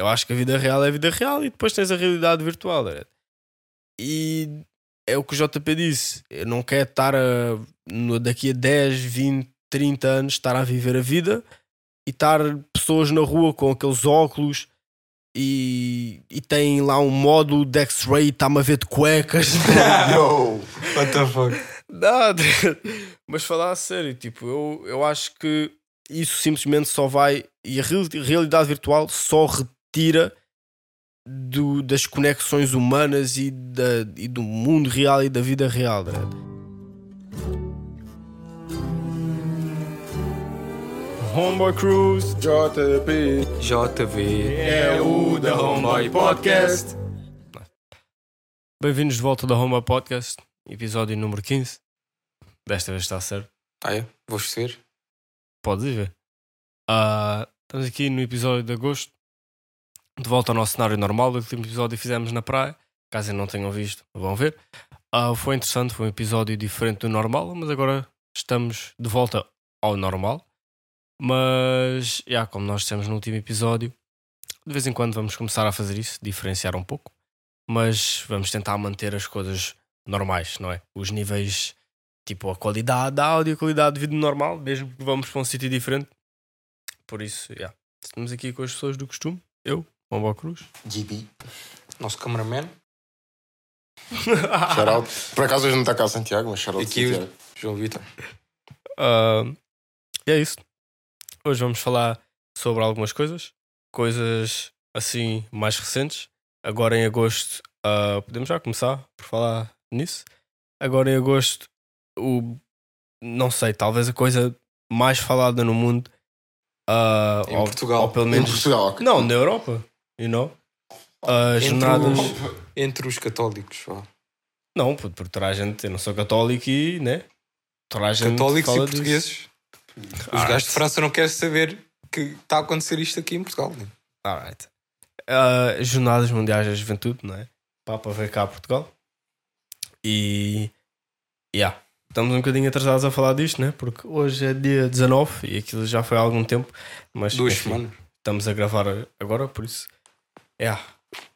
Eu acho que a vida real é a vida real e depois tens a realidade virtual. Né? E é o que o JP disse. Eu não quero estar a, no, daqui a 10, 20, 30 anos estar a viver a vida e estar pessoas na rua com aqueles óculos e, e tem lá um modo de X-ray e está-me a ver de cuecas. Yo, what the fuck? Nada. Mas falar a sério, tipo, eu, eu acho que isso simplesmente só vai. E a realidade virtual só retira do, das conexões humanas e, da, e do mundo real e da vida real. Né? Homeboy Cruise, JP, JV é o da Homeboy Podcast. Bem-vindos de volta da Homeboy Podcast, episódio número 15. Desta vez está certo. Ah, é? Vou ser? Podes ir ver. Uh, estamos aqui no episódio de agosto, de volta ao nosso cenário normal. O último episódio fizemos na praia. Caso não tenham visto, vão ver. Uh, foi interessante, foi um episódio diferente do normal, mas agora estamos de volta ao normal. Mas, yeah, como nós dissemos no último episódio, de vez em quando vamos começar a fazer isso, diferenciar um pouco, mas vamos tentar manter as coisas normais, não é? Os níveis, tipo a qualidade da áudio, a qualidade de vídeo normal, mesmo que vamos para um sítio diferente. Por isso, yeah. estamos aqui com as pessoas do costume. Eu, Bomba Cruz. GB, nosso cameraman. Shoutout. Por acaso hoje não está cá Santiago, mas shoutout Aqui o Santiago. João Vitor. Uh, e é isso. Hoje vamos falar sobre algumas coisas, coisas assim mais recentes. Agora em agosto, uh, podemos já começar por falar nisso. Agora em agosto, o não sei, talvez a coisa mais falada no mundo. uh, Em ou, Portugal. ou pelo Em menos. Portugal, ok. Não, na Europa, you know? As Entre, jornadas. o- entre os católicos. vá. Não, porque a gente, eu não sou católico e, né? A gente Católicos e fala disso. portugueses. Os gajos de França não querem saber que está a acontecer isto aqui em Portugal. né? Alright. Uh, Jornadas Mundiais da Juventude, não é? Papa veio cá a Portugal. E. Yeah. Estamos um bocadinho atrasados a falar disto, né? Porque hoje é dia 19 e aquilo já foi há algum tempo. Mas Duas enfim, semanas. estamos a gravar agora, por isso. Yeah.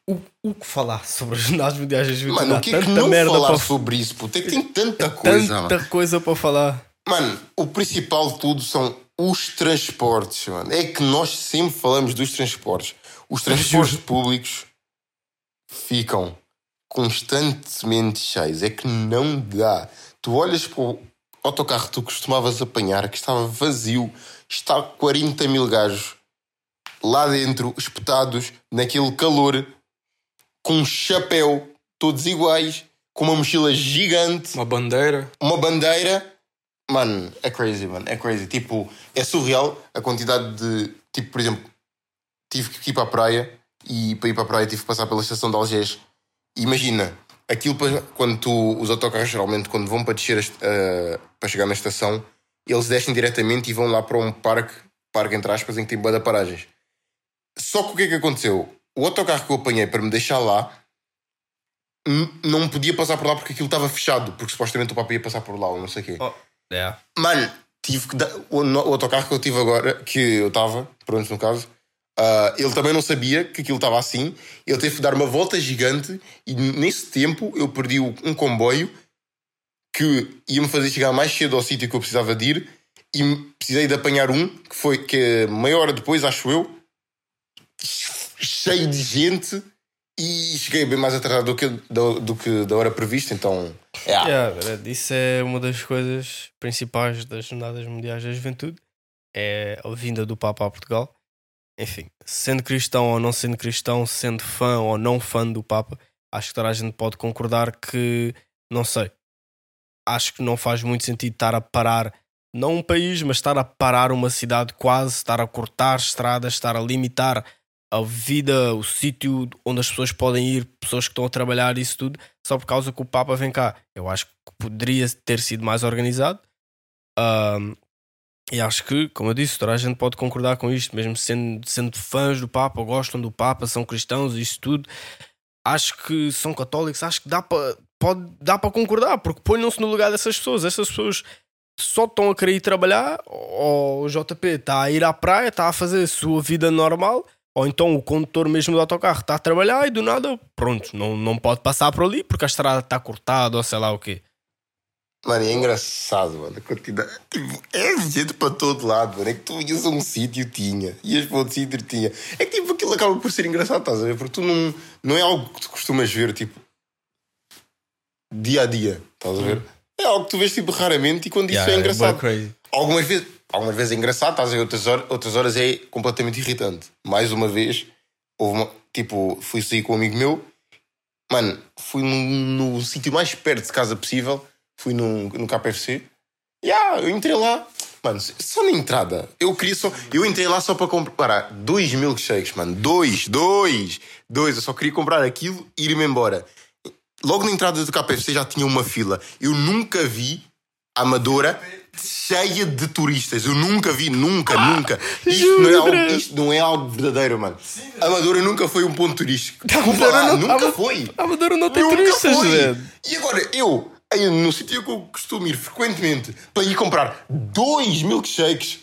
O, o que falar sobre as Jornadas Mundiais da Juventude? Mano, o que é que não merda falar sobre isso? É tem tanta coisa, Tanta mano. coisa para falar. Mano, o principal de tudo são os transportes, mano. É que nós sempre falamos dos transportes. Os transportes públicos ficam constantemente cheios. É que não dá. Tu olhas para o autocarro que tu costumavas apanhar, que estava vazio, está 40 mil gajos lá dentro, espetados, naquele calor, com um chapéu, todos iguais, com uma mochila gigante Uma bandeira. uma bandeira, mano, é crazy, mano, é crazy. Tipo, é surreal a quantidade de. Tipo, por exemplo, tive que ir para a praia e para ir para a praia tive que passar pela estação de Algés. Imagina, aquilo quando tu, os autocarros geralmente, quando vão para descer, eh, para chegar na estação, eles descem diretamente e vão lá para um parque, parque entre aspas, em que tem boa paragens. Só que o que é que aconteceu? O autocarro que eu apanhei para me deixar lá não podia passar por lá porque aquilo estava fechado, porque supostamente o Papa ia passar por lá ou não sei o quê. Oh, yeah. Mano, tive que dar. O, o autocarro que eu tive agora, que eu estava, pronto, no caso, ah, ele também não sabia que aquilo estava assim. Ele teve que dar uma volta gigante e nesse tempo eu perdi um comboio que ia me fazer chegar mais cedo ao sítio que eu precisava de ir e precisei de apanhar um que foi que é meia hora depois, acho eu, cheio de gente e cheguei bem mais atrasado do que, do, do que da hora prevista, então. Yeah, verdade. isso é uma das coisas principais das Jornadas Mundiais da Juventude. É a vinda do Papa a Portugal. Enfim, sendo cristão ou não sendo cristão, sendo fã ou não fã do Papa, acho que toda a gente pode concordar que, não sei, acho que não faz muito sentido estar a parar, não um país, mas estar a parar uma cidade quase, estar a cortar estradas, estar a limitar a vida, o sítio onde as pessoas podem ir, pessoas que estão a trabalhar, isso tudo, só por causa que o Papa vem cá. Eu acho que poderia ter sido mais organizado. Ahm, e acho que, como eu disse, toda a gente pode concordar com isto, mesmo sendo, sendo fãs do Papa, gostam do Papa, são cristãos, isso tudo. Acho que são católicos, acho que dá para pode dá para concordar, porque ponham-se no lugar dessas pessoas. Essas pessoas só estão a querer ir trabalhar, ou o JP está a ir à praia, está a fazer a sua vida normal, Ou então o condutor mesmo do autocarro está a trabalhar e do nada, pronto, não, não pode passar por ali porque a estrada está cortada ou sei lá o quê. Mano, é engraçado, mano. A quantidade. Tipo, é gente para todo lado, mano. É que tu ias a um sítio, tinha. Ias para outro sítio, tinha. É que tipo, aquilo acaba por ser engraçado, estás a ver? Porque tu não, não é algo que tu costumas ver, tipo, dia a dia, estás a ver? É algo que tu vês, tipo, raramente e quando isso Yeah, é bué engraçado. Algumas vezes, algumas vezes é engraçado, estás a? Outras horas, outras horas é completamente irritante. Mais uma vez, houve uma, tipo, fui sair com um amigo meu, mano, fui no, no sítio mais perto de casa possível, fui no, no KFC. E ah, eu entrei lá, mano, só na entrada. Eu queria só. Eu entrei lá só para comprar dois milkshakes, mano. Dois, dois, dois. Eu só queria comprar aquilo e ir-me embora. Logo na entrada do KFC já tinha uma fila. Eu nunca vi a Amadora cheia de turistas. Eu nunca vi, nunca, nunca. Isto não, é algo, isto não é algo verdadeiro, mano. A Amadora nunca foi um ponto turístico. Desculpa lá, não- nunca Ama- foi. A Amadora não tem Nunca turistas, foi. velho. E agora eu, aí no sítio que eu costumo ir frequentemente para ir comprar dois milkshakes,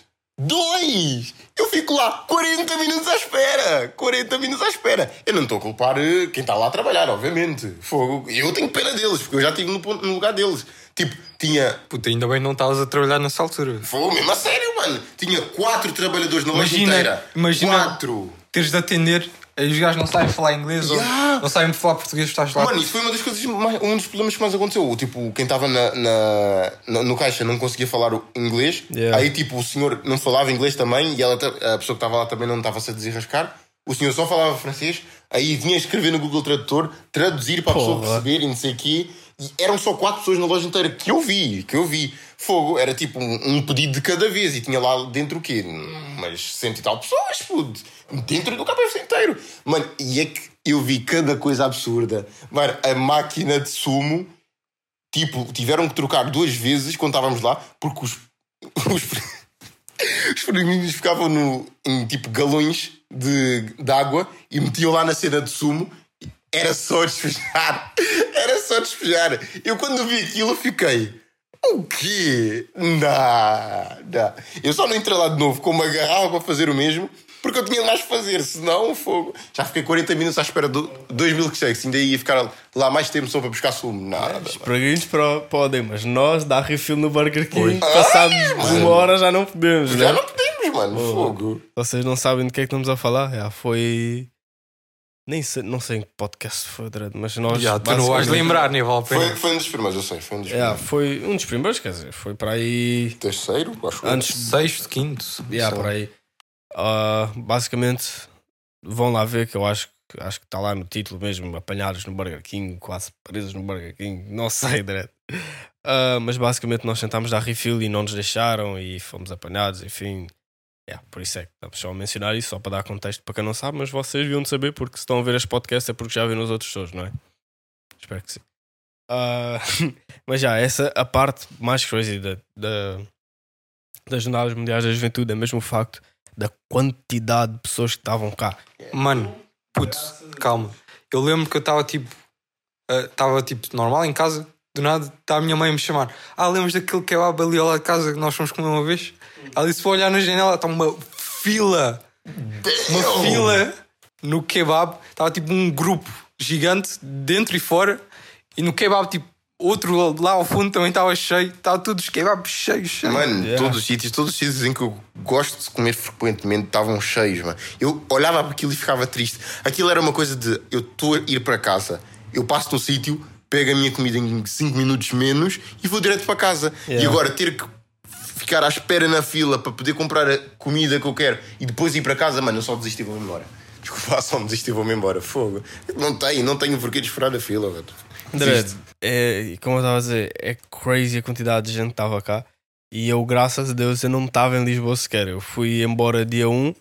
dois! Eu fico lá 40 minutos à espera! 40 minutos à espera! Eu não estou a culpar eh, quem está lá a trabalhar, obviamente. Fogo. Eu tenho pena deles, porque eu já estive no, ponto- no lugar deles. Tipo, tinha. Puta, ainda bem não estavas a trabalhar nessa altura. Fogo, mesmo a sério, mano! Tinha quatro trabalhadores na loja inteira. imagina Quatro! teres de atender, aí os gajos não sabem falar inglês Yeah. ou não sabem falar português, estás lá. Mano, isso foi uma das coisas, mais- um dos problemas que mais aconteceu. Tipo, quem estava na, na- no, caixa não conseguia falar o inglês. Yeah. Aí, tipo, o senhor não falava inglês também e ela, a pessoa que estava lá também não estava-se a desarrascar. O senhor só falava francês. Aí vinha escrever no Google Tradutor, traduzir para a pessoa Porra. perceber e não sei o quê. Eram só quatro pessoas na loja inteira que eu vi, que eu vi. Fogo, era tipo um, um pedido de cada vez e tinha lá dentro o quê? Mas cento e tal pessoas, puto. Dentro do KFC inteiro. Mano, e é que eu vi cada coisa absurda. Mano, a máquina de sumo, tipo, tiveram que trocar duas vezes quando estávamos lá, porque os. Os, os ficavam no, em tipo galões de, de água e metiam lá na cena de sumo. Era só despejar. Era só despejar. Eu quando vi aquilo fiquei. O quê? Não. Eu só não entrei lá de novo com uma garrafa para fazer o mesmo porque eu tinha mais a fazer, senão fogo. Já fiquei 40 minutos à espera de 2 milkshakes, ainda ia ficar lá mais tempo só para buscar sumo. Nada. Os preguinhos podem, mas nós dar refill no Burger King, Ai, uma hora já não podemos, Já né? não podemos, mano. Fogo. Vocês não sabem do que é que estamos a falar? Já foi. Nem sei, não sei em que podcast foi, Dredd, mas nós. Já, tu não vais lembrar, nem vale a pena. Foi, foi um dos primeiros, eu sei. Foi um dos Yeah, primeiros. foi um dos primeiros, quer dizer, foi para aí. Terceiro, acho eu. Antes Sexto, quinto. Yeah, por aí. Ah, basicamente, vão lá ver que eu acho, que- acho que está lá no título mesmo, apanhados no Burger King, quase presos no Burger King, não sei, Dredd. Ah, mas basicamente nós tentámos dar refill e não nos deixaram e fomos apanhados, enfim. Yeah, por isso é que estamos só a mencionar isso, só para dar contexto para quem não sabe, mas vocês deviam de saber porque se estão a ver este podcast é porque já viram os outros todos, não é? Espero que sim. Ah, mas já, essa a parte mais crazy da, da, das Jornadas Mundiais da Juventude é mesmo o facto da quantidade de pessoas que estavam cá. Mano, putz, calma. Eu lembro que eu estava tipo. Estava tipo normal em casa, do nada está a minha mãe a me chamar. Ah, lembras daquele kebab ali ao lado de casa que nós fomos comer uma vez? Ela disse para olhar na janela, está uma fila. Uma fila no kebab. Estava tipo um grupo gigante, dentro e fora. E no kebab, tipo, outro lá ao fundo também estava cheio. Estava todos os kebabs cheios, cheios. Mano, Yeah. todos os sítios, todos os sítios em que eu gosto de comer frequentemente estavam cheios, mano. Eu olhava para aquilo e ficava triste. Aquilo era uma coisa de eu estou a ir para casa, eu passo no sítio, pego a minha comida em 5 minutos menos e vou direto para casa. E Yeah. agora ter que ficar à espera na fila para poder comprar a comida que eu quero e depois ir para casa, mano, eu só desisti e vou-me embora. Desculpa, só me desisti e vou-me embora. Fogo. Não tenho, não tenho porquê de esperar a fila, velho. É, como eu estava a dizer, é crazy a quantidade de gente que estava cá. E eu, graças a Deus, eu não estava em Lisboa sequer. Eu fui embora dia 1,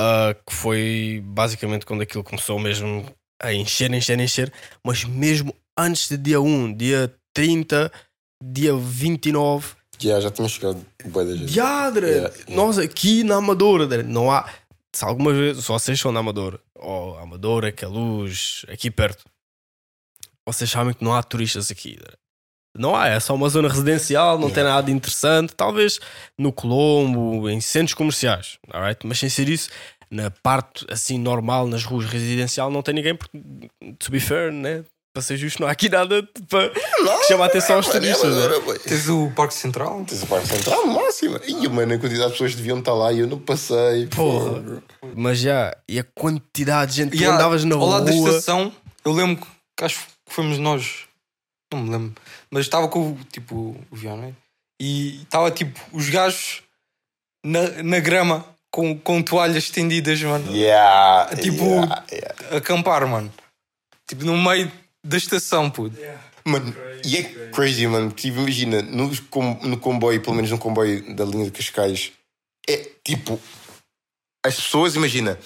ah, que foi basicamente quando aquilo começou mesmo a encher, encher, encher. Mas mesmo antes de dia 1, dia 30, dia 29, Já, já tinha chegado bué da gente. Yeah, yeah. Nós aqui na Amadora, não há. Se algumas vezes vocês são na Amadora, ou Amadora, que é luz, aqui perto, vocês sabem que não há turistas aqui. Não há, é só uma zona residencial, não tem Yeah. nada de interessante. Talvez no Colombo, em centros comerciais, alright? mas sem ser isso, na parte assim normal, nas ruas residencial, não tem ninguém, porque, to be fair, né? Para ser justo, não há aqui nada para que chama a atenção aos Mano, turistas. né? Tens o Parque Central. Tens o Parque Central máxima. E, mano, a quantidade de pessoas deviam estar lá e eu não passei. Porra. Porra. Mas já, e a quantidade de gente, E há- andavas na ao lado da rua. estação, eu lembro que acho que fomos nós, não me lembro, mas estava com o tipo o Viano né? e estava tipo os gajos na, na grama com, com toalhas estendidas, mano, Yeah, Tipo- yeah, yeah. a acampar, mano, tipo no meio da estação, puto. Mano, e é crazy, mano. Tipo, imagina, no, com- no comboio, pelo menos no comboio da linha de Cascais, é tipo. As pessoas, imagina,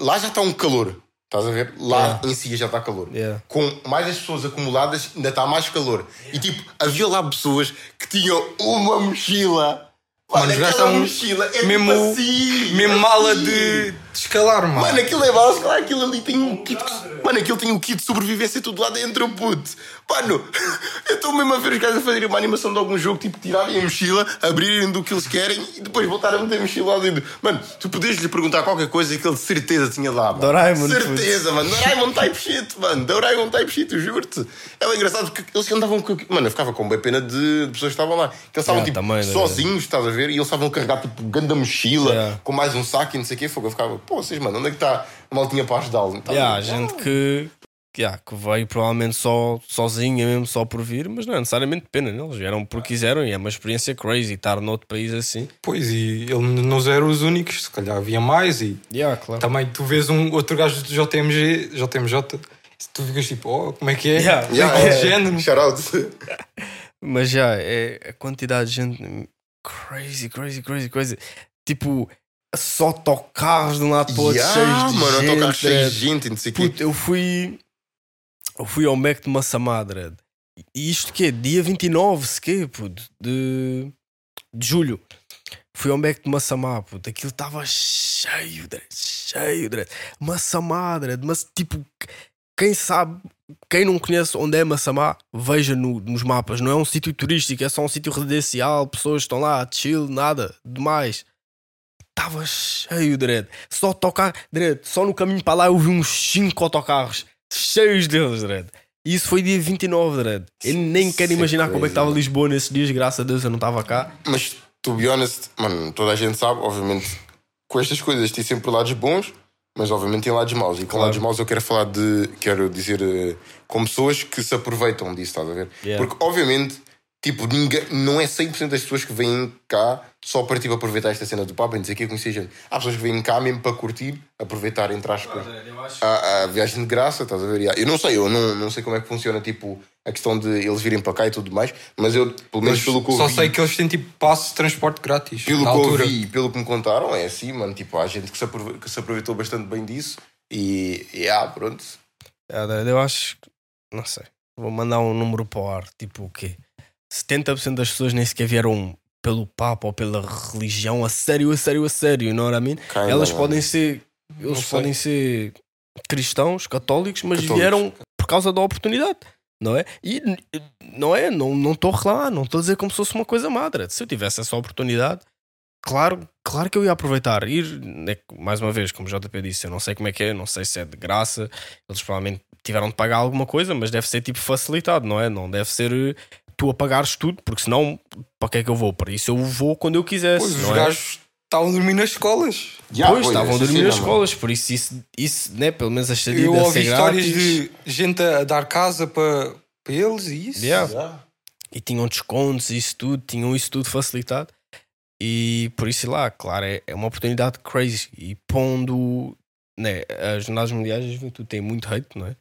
lá já está um calor. Estás a ver? Lá em si já está calor. Yeah. Com mais as pessoas acumuladas, ainda está mais calor. E tipo, havia lá pessoas que tinham uma mochila. Mano, gajos aquela mochila é mesmo, tipo assim, mesmo mala assim. de, de escalar, mano. Mano, aquilo é básico, aquilo ali tem um kit. Mano, aquilo tem um kit de sobrevivência tudo lá dentro, puto. Mano, eu estou mesmo a ver os gajos a fazerem uma animação de algum jogo, tipo, tirarem a mochila, abrirem do que eles querem e depois voltar a meter a mochila lá dentro. Mano, tu podias lhe perguntar qualquer coisa e que ele de certeza tinha lá, mano. Doraemon, Certeza, mano. Doraemon type shit, mano. Doraemon type shit, eu juro-te. É engraçado porque eles andavam com. Mano, eu ficava com bem pena de de pessoas que estavam lá. Que eles estavam, Yeah, tipo, também, né? sozinhos, estás a ver? E eles estavam a carregar, tipo, ganda mochila Yeah. com mais um saco e não sei o quê. Fogo, eu ficava, pô, vocês, mano, onde é que está a maltinha para ajudá-lo? Tá Yeah, há gente que, yeah, que veio provavelmente só sozinha mesmo, só por vir, mas não é necessariamente pena, né? eles vieram porque quiseram e é uma experiência crazy estar noutro país assim. Pois, e ele não eram os únicos, se calhar havia mais e Yeah, claro. Também tu vês um outro gajo do JMG, JMJ, se tu ficas tipo, oh, como é que é? Yeah. Yeah, Aquele é, género. Shout out. Mas já, é a quantidade de gente crazy, crazy, crazy, crazy. Tipo, só autocarros de um lado para o outro, Yeah, cheios de mano, gente. autocarro cheio Dredd. de gente não sei quê. Eu fui. Eu fui ao Mac de Massamá, Dredd. E isto que é? Dia 29, se quê, puto, de, de julho. Fui ao Mac de Massamá, puto. Aquilo estava cheio, Dredd. Cheio, Dredd. Massamá, Dredd. Mas tipo, quem sabe, quem não conhece onde é Massamá, veja no- nos mapas. Não é um sítio turístico, é só um sítio residencial. Pessoas estão lá, chill, nada demais. Estava cheio, Dredd. Só autocarro, Dredd. Só no caminho para lá eu vi uns 5 autocarros cheios deles, Dredd. E isso foi dia 29, Dredd. Eu nem quero é imaginar como é que estava. Lisboa nesses dias, graças a Deus eu não estava cá. Mas, to be honest, mano, toda a gente sabe, obviamente, com estas coisas tem sempre lados bons, mas obviamente tem lados maus. E com Claro. lados maus eu quero falar de, quero dizer, eh, com pessoas que se aproveitam disso, estás a ver? Yeah. Porque, obviamente, tipo, ninguém, não é 100% das pessoas que vêm cá só para tipo, aproveitar esta cena do papo e o que, eu conheci gente. Há pessoas que vêm cá mesmo para curtir, aproveitar, entre aspas, a, a viagem de graça, estás a ver? Eu não sei, eu não, não sei como é que funciona, tipo, a questão de eles virem para cá e tudo mais, mas eu, pelo menos Mas pelo que eu só vi, sei que eles têm tipo passe de transporte grátis. pelo na que eu altura. ouvi e pelo que me contaram, é assim, mano. Tipo, há gente que se, aprove- que se aproveitou bastante bem disso e, e ah, pronto. Dredd, Eu acho que, não sei, vou mandar um número para o ar. Tipo o quê? 70% das pessoas nem sequer vieram pelo Papa ou pela religião, a sério, a sério, a sério, não era mim? Kinda, Elas podem ser, eles podem ser cristãos, católicos, mas Católicos. vieram por causa da oportunidade, não é? E não é, não não estou a reclamar, não estou a dizer como se fosse uma coisa madra. Se eu tivesse essa oportunidade, claro, claro que eu ia aproveitar. Ir, né, mais uma vez, como o JP disse, eu não sei como é que é, não sei se é de graça, eles provavelmente tiveram de pagar alguma coisa, mas deve ser tipo facilitado, não é? Não deve ser eh, tu a pagares tudo, porque senão, para que é que eu vou? Para isso eu vou quando eu quiser. Pois, os é? gajos estavam a dormir nas escolas. Yeah, pois, estavam a essa dormir nas escolas, por isso, isso, isso né, pelo menos a estadia Eu ouvi histórias grátis. de gente a dar casa para, para eles e isso. Yeah. Yeah. E tinham descontos, isso tudo, tinham isso tudo facilitado. E por isso lá, claro, é, é uma oportunidade crazy. E pondo né, as jornadas mundiais, a juventude tem muito hate, não é?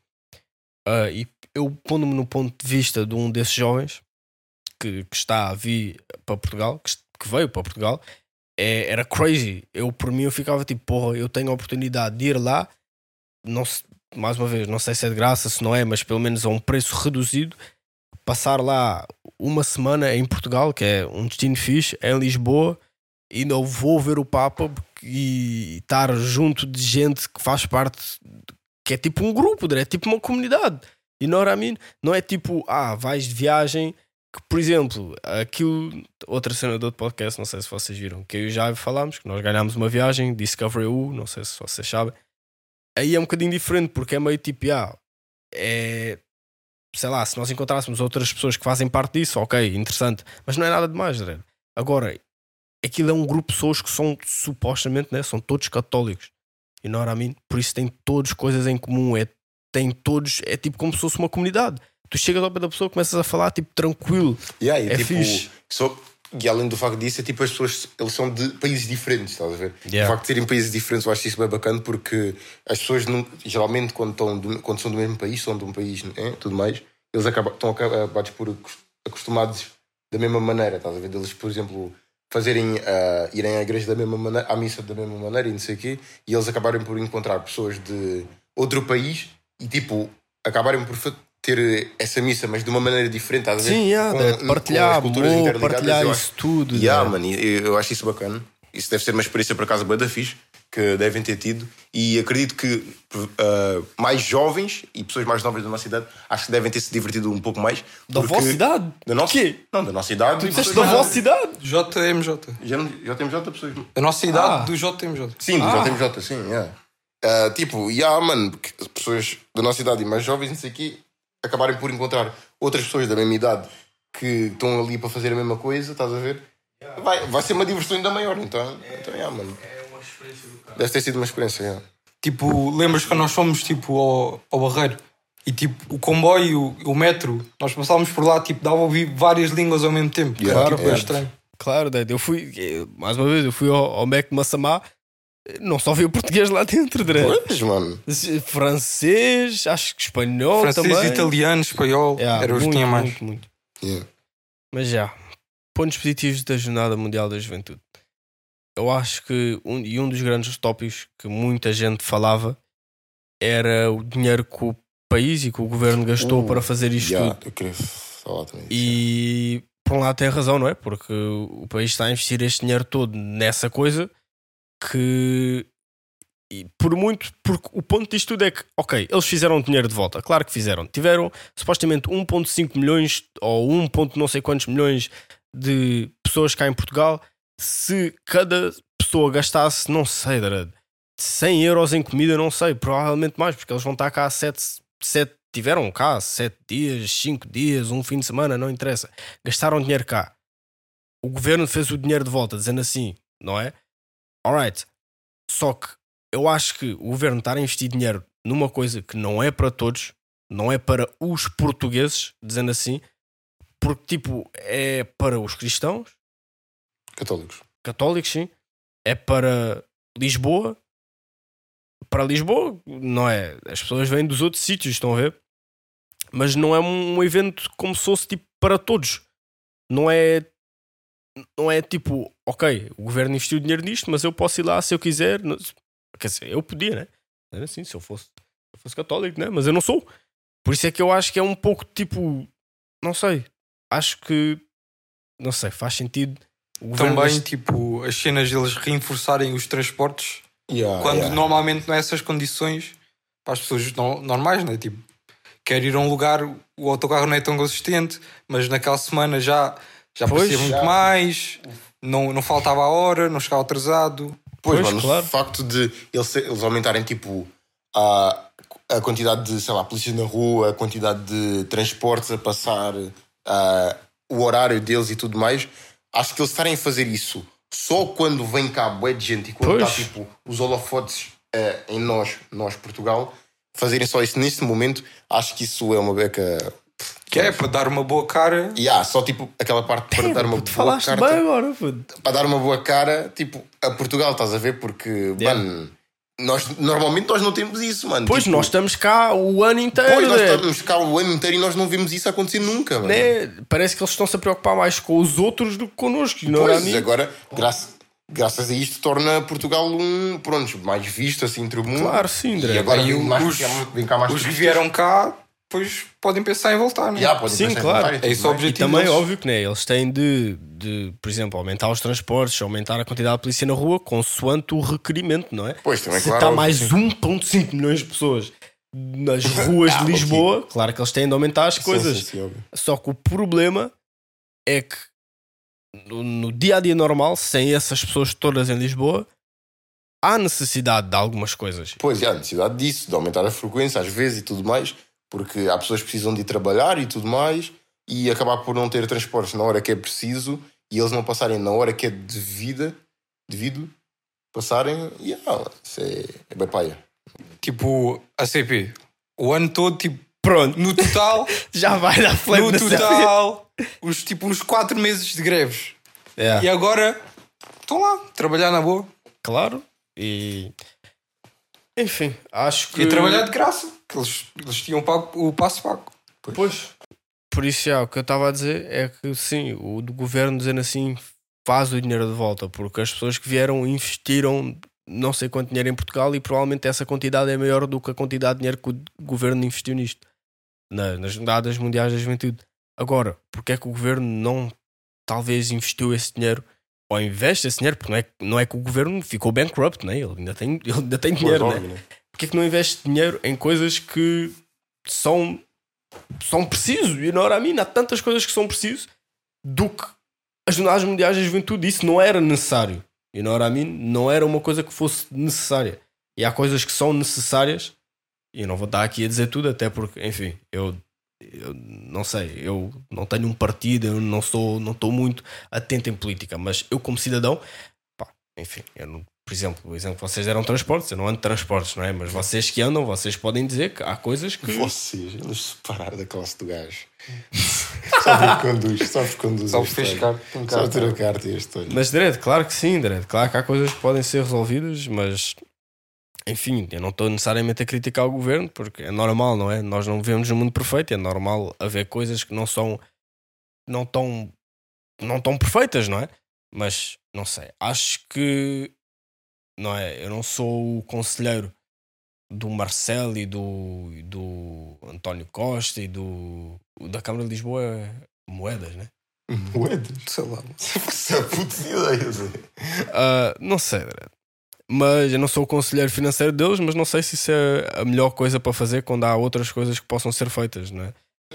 Ah, e eu pondo-me no ponto de vista de um desses jovens que, que está a vir para Portugal, que, que veio para Portugal, é, era crazy. Eu, por mim, eu ficava tipo, porra, eu tenho a oportunidade de ir lá, não se- mais uma vez, não sei se é de graça, se não é, mas pelo menos a um preço reduzido, passar lá uma semana em Portugal, que é um destino fixe, em Lisboa, e não vou ver o Papa e estar junto de gente que faz parte, que é tipo um grupo, é tipo uma comunidade. E não, I mean, não é tipo, ah, vais de viagem que, por exemplo, aquilo, outra cena do outro podcast, não sei se vocês viram, que eu e o Jaime falámos, que nós ganhámos uma viagem, Discovery U, não sei se vocês sabem. Aí é um bocadinho diferente, porque é meio tipo, ah, é. Sei lá, se nós encontrássemos outras pessoas que fazem parte disso, ok, interessante, mas não é nada demais, Dredd. Agora, aquilo é um grupo de pessoas que são supostamente, né, são todos católicos. E não era a mim, por isso têm todos coisas em comum, é, têm todos, é tipo como se fosse uma comunidade. Tu chegas ao pé da pessoa, começas a falar tipo tranquilo. Yeah, e, É tipo, fixe. só- e além do facto disso, é tipo as pessoas eles são de países diferentes, estás a ver? Yeah. O facto de serem países diferentes, eu acho isso bem bacana porque as pessoas não- geralmente quando, estão do- quando são do mesmo país, são de um país, né, tudo mais, eles acabam, estão acabados por acos- acostumados da mesma maneira, estás a ver? Eles, por exemplo, fazerem ah, irem à igreja da mesma maneira, à missa da mesma maneira e não sei o quê, e eles acabarem por encontrar pessoas de outro país e tipo acabarem por ter essa missa, mas de uma maneira diferente, estás a ver? Sim, yeah, Com- de com as partilhar culturas amor, interligadas, partilhar eu isso tudo. Yeah, né? mano, e eu, eu acho isso bacana. Isso deve ser uma experiência por acaso bem da fixe que devem ter tido. E acredito que ah, mais jovens e pessoas mais novas da nossa idade acho que devem ter se divertido um pouco mais. Da vossa idade? Da nossa, Quê? Não, da nossa idade. Tu disseste da vossa idade? JMJ. Já, não- já temos outra pessoas. A nossa idade Ah. do JMJ. Sim, do Ah. JMJ, sim, yeah. Ah, tipo, yeah, mano, pessoas da nossa idade e mais jovens, não sei o quê, acabarem por encontrar outras pessoas da mesma idade que estão ali para fazer a mesma coisa, estás a ver? Vai, vai ser uma diversão ainda maior, então, então yeah, mano. Deve ter sido uma experiência, yeah. Tipo, lembras quando nós fomos tipo, ao, ao Barreiro? E tipo, o comboio, o, o metro, nós passávamos por lá, tipo, dava a ouvir várias línguas ao mesmo tempo. Yeah, Era, tipo, yeah. é estranho. Claro, Dad, eu fui, mais uma vez, eu fui ao, ao Mac Massamá, não só vi o português lá dentro, Dredd. Pois, mano. Francês, acho que espanhol Francês, também. italiano, espanhol, Yeah, era os que tinha mais. Muito, muito. Yeah. Mas já, pontos positivos da Jornada Mundial da Juventude. Eu acho que, um, e um dos grandes tópicos que muita gente falava era o dinheiro que o país e que o governo gastou Uh, para fazer isto Yeah, tudo. eu queria falar também. disso, E por um lado tem razão, não é? Porque o país está a investir este dinheiro todo nessa coisa que. E por muito, porque o ponto disto tudo é que, ok, eles fizeram dinheiro de volta, claro que fizeram. Tiveram supostamente 1,5 milhões ou 1, ponto não sei quantos milhões de pessoas cá em Portugal. Se cada pessoa gastasse, não sei, Dredd, 100 euros em comida, não sei, provavelmente mais, porque eles vão estar cá 7, 7 tiveram cá 7 dias, 5 dias, um fim de semana, não interessa. Gastaram dinheiro cá. O governo fez o dinheiro de volta, dizendo assim, não é? Alright. Só que eu acho que o governo estar a investir dinheiro numa coisa que não é para todos, não é para os portugueses, dizendo assim, porque tipo, é para os cristãos, Católicos. católicos, sim, é para Lisboa. Para Lisboa, não é? As pessoas vêm dos outros sítios, estão a ver? Mas não é um evento como se fosse tipo para todos. Não é. Não é tipo, ok, o governo investiu dinheiro nisto, mas eu posso ir lá se eu quiser. Não- Quer dizer, eu podia, né? Era assim, se eu fosse, se eu fosse católico, né? Mas eu não sou. Por isso é que eu acho que é um pouco tipo. Não sei. Acho que. Não sei, faz sentido. O governo Também, gast- tipo, as cenas deles reenforçarem os transportes Yeah, quando yeah. normalmente não é essas condições para as pessoas no- normais, né? Tipo, quer ir a um lugar, o autocarro não é tão consistente, mas naquela semana já, já Pois, parecia muito já. mais, não, não faltava a hora, não chegava atrasado. Pois, Pois, mano, claro. o facto de eles, eles aumentarem tipo a, a quantidade de, sei lá, polícia na rua, a quantidade de transportes a passar, ah, o horário deles e tudo mais, acho que eles estarem a fazer isso só quando vem cá bué de gente e quando está tipo os holofotes ah, em nós, nós Portugal, fazerem só isso neste momento, acho que isso é uma beca. Que é para dar uma boa cara. E há só tipo aquela parte para dar uma Puto, boa falaste cara. bem agora, puto. para dar uma boa cara, tipo, a Portugal, estás a ver? Porque, Yeah. mano, nós, normalmente nós não temos isso, mano. Pois, Tipo, nós estamos cá o ano inteiro. Pois, nós né? estamos cá o ano inteiro e nós não vimos isso acontecer nunca, mano. Né? Parece que eles estão-se a preocupar mais com os outros do que connosco. e Não Pois, mim. agora, graças, graças a isto, torna Portugal um, pronto, mais visto assim entre o mundo. Claro, sim, André. E agora vem mais, os, vem cá mais os que vieram cá, depois podem pensar em voltar, né? Podem Sim, claro. voltar É esse o mais. E objetivo. também, deles. óbvio que né, eles têm de, de, por exemplo, aumentar os transportes, aumentar a quantidade de polícia na rua, consoante o requerimento, não é? Pois, também, Se claro. está mais sim. 1,5 milhões de pessoas nas ruas Ah, de Lisboa, claro que eles têm de aumentar as coisas. sim. Só que o problema é que no, no dia a dia normal, sem essas pessoas todas em Lisboa, há necessidade de algumas coisas. Pois, há necessidade disso, de aumentar a frequência às vezes e tudo mais, porque há pessoas que precisam de ir trabalhar e tudo mais, e acabar por não ter transportes na hora que é preciso e eles não passarem na hora que é devida, devido, passarem, e ah, isso é, é bem paia. Tipo, a CP, o ano todo, tipo, Pronto, no total, já vai dar flame no total, os, tipo, uns 4 meses de greves. É, E agora, estão lá, trabalhar na boa. claro. E enfim, acho que E trabalhar de graça, que eles, eles tinham pago o passo pago. Pois. Por isso, já, o que eu estava a dizer é que sim, o do governo dizendo assim faz o dinheiro de volta, porque as pessoas que vieram investiram não sei quanto dinheiro em Portugal e provavelmente essa quantidade é maior do que a quantidade de dinheiro que o governo investiu nisto, na- nas dadas mundiais da juventude. Agora, porque é que o governo não talvez investiu esse dinheiro ou investe esse dinheiro? Porque não é, não é que o governo ficou bankrupt, né? ele ainda tem, ele ainda tem dinheiro, Pois, né? óbvio, né? porque é que não investe dinheiro em coisas que são, são precisos? E não era a mim, há tantas coisas que são precisos do que as jornadas mundiais da juventude. Isso não era necessário. E não era a mim, não era uma coisa que fosse necessária. E há coisas que são necessárias, e eu não vou estar aqui a dizer tudo, até porque, enfim, eu, eu não sei, eu não tenho um partido, eu não sou, não estou muito atento em política, mas eu, como cidadão, pá, enfim, eu não, por exemplo, o exemplo que vocês deram transportes, eu não ando de transportes, não é? Mas vocês que andam, vocês podem dizer que há coisas que. Vocês, nos separar da classe do gajo. só porque conduz, só porque conduz. Só fez carta, Só ter a carta e este olho. Mas, Dredd, claro que sim, Dredd. Claro que há coisas que podem ser resolvidas, mas enfim, eu não estou necessariamente a criticar o governo, porque é normal, não é? Nós não vivemos num mundo perfeito, é normal haver coisas que não são não tão não tão perfeitas, não é? Mas não sei, acho que não é, eu não sou o conselheiro do Marcelo e do, e do António Costa e do da Câmara de Lisboa Moedas, né? Moedas? Sei lá. É puta ideia, Zé. Ah, não sei. Mas eu não sou o conselheiro financeiro deles, mas não sei se isso é a melhor coisa para fazer quando há outras coisas que possam ser feitas, não é?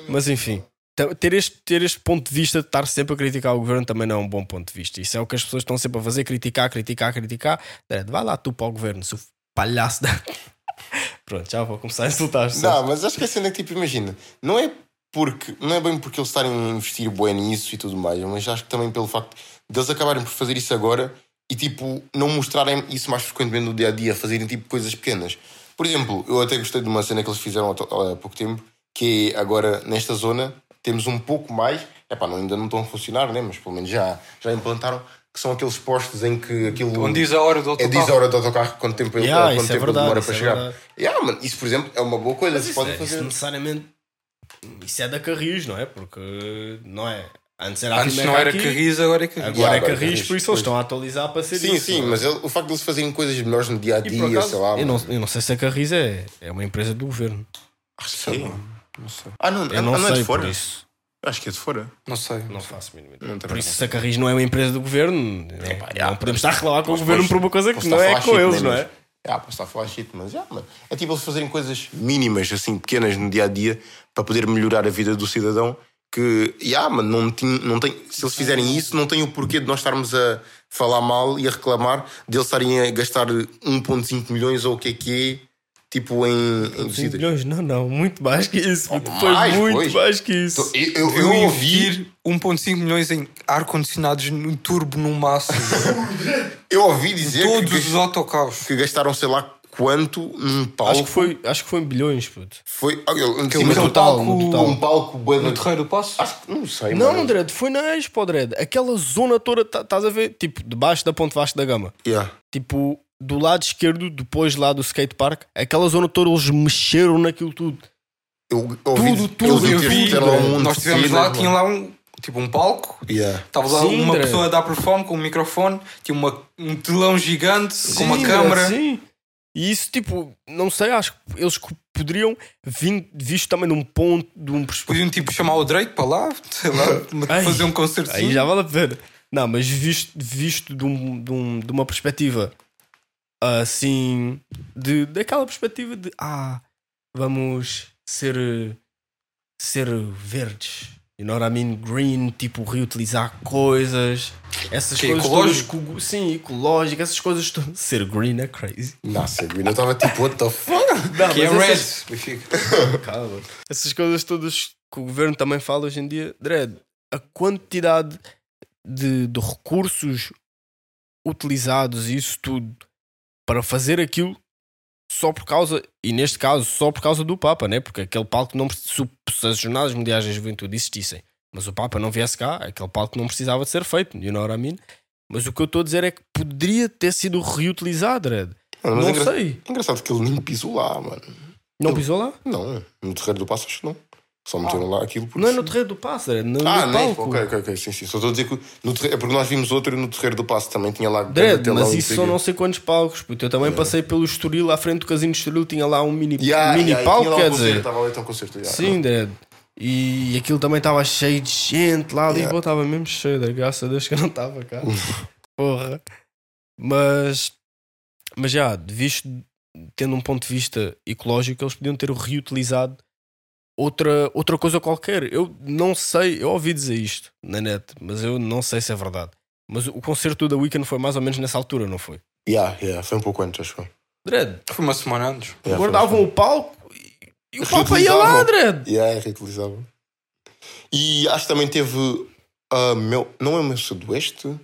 Mas enfim, te- ter este, ter este ponto de vista de estar sempre a criticar o governo também não é um bom ponto de vista. Isso é o que as pessoas estão sempre a fazer: criticar, criticar, criticar. Vai lá tu para o governo, seu palhaço da. Pronto, já vou começar a insultar pessoas. Não, mas acho que a cena é que, tipo, imagina, não é porque, não é bem porque eles estarem a investir bué nisso e tudo mais, mas acho que também pelo facto de eles acabarem por fazer isso agora e, tipo, não mostrarem isso mais frequentemente no dia a dia, fazerem, tipo, coisas pequenas. Por exemplo, eu até gostei de uma cena que eles fizeram há pouco tempo, que é agora, nesta zona, temos um pouco mais, epá, não, ainda não estão a funcionar, né? mas pelo menos já, já implantaram, que são aqueles postos em que aquilo. Onde diz a hora do É autocarro. diz a hora do autocarro quanto tempo ele Yeah, quanto isso é tempo ele verdade, demora isso para é chegar. verdade. Yeah, mano, isso, por exemplo, é uma boa coisa. Mas se isso, pode é, isso fazer. necessariamente. Isso é da Carris, não é? Porque não é. Antes era Antes não era aqui, Carris, agora é Carris. Agora é agora é Carris, Carris, por isso pois. eles estão a atualizar para ser Sim, isso. sim, não é? mas ele- o facto de eles fazerem coisas melhores no dia a dia, acaso, sei lá. eu, não, eu não sei se a Carris é, é uma empresa do governo. Acho que Sei sim. lá, não sei. Ah, não, Eu ah, não, não é sei de fora. isso. Acho que é de fora. Não sei. Não faço a mínima ideia. Não, Por isso, não. se a Carris não é uma empresa do governo, não, Epá, não já, podemos estar a reclamar com o governo por uma coisa que posso não estar a é com eles, né, não é? Ah, posso estar a falar shit, mas já, mano. É tipo eles fazerem coisas mínimas, assim, pequenas no dia a dia para poder melhorar a vida do cidadão. Que, já, mano, não, tem, não tem. Se eles fizerem isso, não tem o porquê de nós estarmos a falar mal e a reclamar deles estarem a gastar 1,5 milhões ou o que é que é, tipo, em, em 5 visitas. milhões? Não, não, muito mais que isso. Oh, Foi mais, muito pois. mais que isso. Eu, eu, Eu, eu ouvi, investir 1.5 milhões em ar-condicionados no turbo no máximo. eu ouvi dizer que, Todos os autocarros. que gastaram sei lá quanto num palco. Acho que, foi, acho que foi em bilhões, puto. Foi. ah, eu- Que sim, mas um total, palco, no total. um palco bué No Terreiro do Passo? Acho que não sei, Não, mano. Dredd, foi na Expo, Dredd. Aquela zona toda, tá- estás a ver? Tipo, debaixo da Ponte Vasco da Gama. Yeah. Tipo, do lado esquerdo, depois lá do skatepark, aquela zona toda eles mexeram naquilo tudo. Eu ouvi Tudo, tudo. Eu que vi, um nós estivemos lá, tinha lá um, tipo um palco. Yeah. Estava lá Sim, uma André. pessoa a dar performance com um microfone, tinha uma, um telão gigante com uma Sim, câmara. Sim. E isso, tipo, não sei, acho que eles poderiam, vim- visto também de um ponto, de um. Podiam tipo chamar o Drake para lá, sei lá, Ai, fazer um concerto. Aí já vale a pena. Não, mas visto, visto de, um- de um- de uma perspectiva assim, de, daquela perspectiva de ah, vamos ser, ser verdes, You know what I mean? Green, tipo, reutilizar coisas. Essas Que, coisas ecológico? todas. Sim, ecológico, essas coisas todas. Ser green é crazy. Nossa, eu estava tipo, what the fuck? Não, Que é red. essas- Calma. Essas coisas todas que o governo também fala hoje em dia, Dredd, a quantidade de, de recursos utilizados e isso tudo para fazer aquilo só por causa, e neste caso, só por causa do Papa, né? Porque aquele palco não se, se as Jornadas Mundiais da Juventude existissem, mas o Papa não viesse cá, aquele palco não precisava de ser feito, you know what I mean? Mas o que eu estou a dizer é que poderia ter sido reutilizado, Dredd. Mano, Não é sei. engraçado que ele nem pisou lá, mano. Não pisou lá? Não, no terreiro do passo acho que não. Só meteram lá aquilo por Não é no terreiro do Passo, é no, Ah, no palco. Ok, ok, ok. Sim, sim. Só estou a dizer que no terreiro, é porque nós vimos outro no terreiro do passo também tinha lá. Dredd, mas isso são não sei quantos palcos. Puto. Eu também passei pelo Estoril, à frente do casino de Estoril, tinha lá um mini, Yeah, mini yeah, palco, um quer dizer. Estava lá então concerto. yeah. Sim, Dredd. E aquilo também estava cheio de gente lá. Yeah. Lisboa estava mesmo cheio, Dredd. graças a Deus que eu não estava cá. Porra. Mas, mas já, visto, tendo um ponto de vista ecológico, eles podiam ter reutilizado outra, outra coisa qualquer. Eu não sei, eu ouvi dizer isto na net, mas eu não sei se é verdade. Mas o concerto da Weekend foi mais ou menos nessa altura, não foi? Yeah, yeah, foi um pouco antes, acho que foi. Dredd, Foi uma semana antes. Yeah, guardavam foi, o palco e, e o Papa ia lá, Reutilizavam. Dredd. foi. Yeah, é reutilizável. E acho que também teve. ah, meu, não é o meu sudoeste?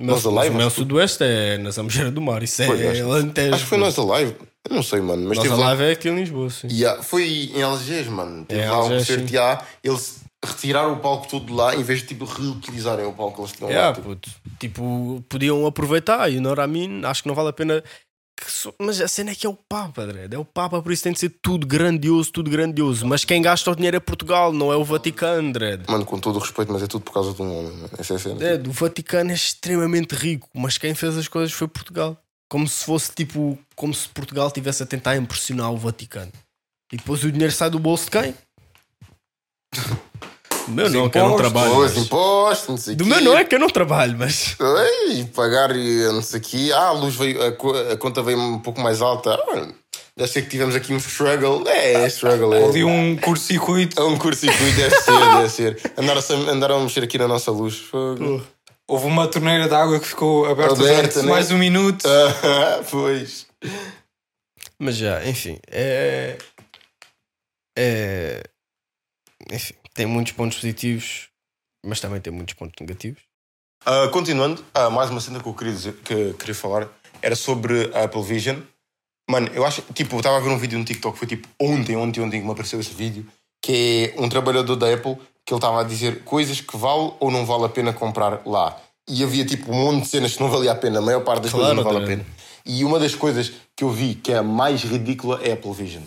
Nós Alive, mas o meu sudoeste é na Zambujeira do Mar, isso é Alentejo. Acho que foi nós Alive. Eu não sei, mano. Mas teve lá. É aqui em Lisboa, sim. Yeah, foi em Algés, mano. Teve É, lá um concerto yeah, eles retiraram o palco todo de lá em vez de tipo reutilizarem o palco que eles tinham Yeah, lá. Tipo. puto. Tipo, podiam aproveitar e o Noramin, acho que não vale a pena. só- Mas a cena é que é o Papa, Dredd. É o Papa, por isso tem de ser tudo grandioso, tudo grandioso. Mas quem gasta o dinheiro é Portugal, não é o Vaticano, Dredd. Mano, com todo o respeito, mas é tudo por causa de um homem. Essa é a cena. Dredd, o Vaticano é extremamente rico, mas quem fez as coisas foi Portugal. Como se fosse tipo, como se Portugal estivesse a tentar impressionar o Vaticano. E depois o dinheiro sai do bolso de quem? Do meu não, que eu não trabalho. Pois, mas- impostos, não sei Do quê. meu não é que eu não trabalho, mas. Ei, pagar e não sei o quê. Ah, a luz veio, a, a conta veio um pouco mais alta. Ah, deve ser que tivemos aqui um struggle. É, é struggle. É, Ali um curto-circuito. é um curto-circuito, deve ser, deve ser. Andaram a, andaram a mexer aqui na nossa luz. Fogo. Houve uma torneira de água que ficou aberta Aberta, durante né? mais um minuto. Ah, pois. Mas já, enfim, é. É. Enfim, tem muitos pontos positivos, mas também tem muitos pontos negativos. Ah, continuando, ah, mais uma cena que eu queria, dizer, que queria falar era sobre a Apple Vision. Mano, eu acho, tipo, eu estava a ver um vídeo no TikTok, foi tipo ontem, ontem, ontem que me apareceu esse vídeo, que é um trabalhador da Apple que ele estava a dizer coisas que vale ou não vale a pena comprar lá. E havia tipo um monte de cenas que não valia a pena, a maior parte das Claro, coisas não vale a pena. E uma das coisas que eu vi que é a mais ridícula é a Apple Vision.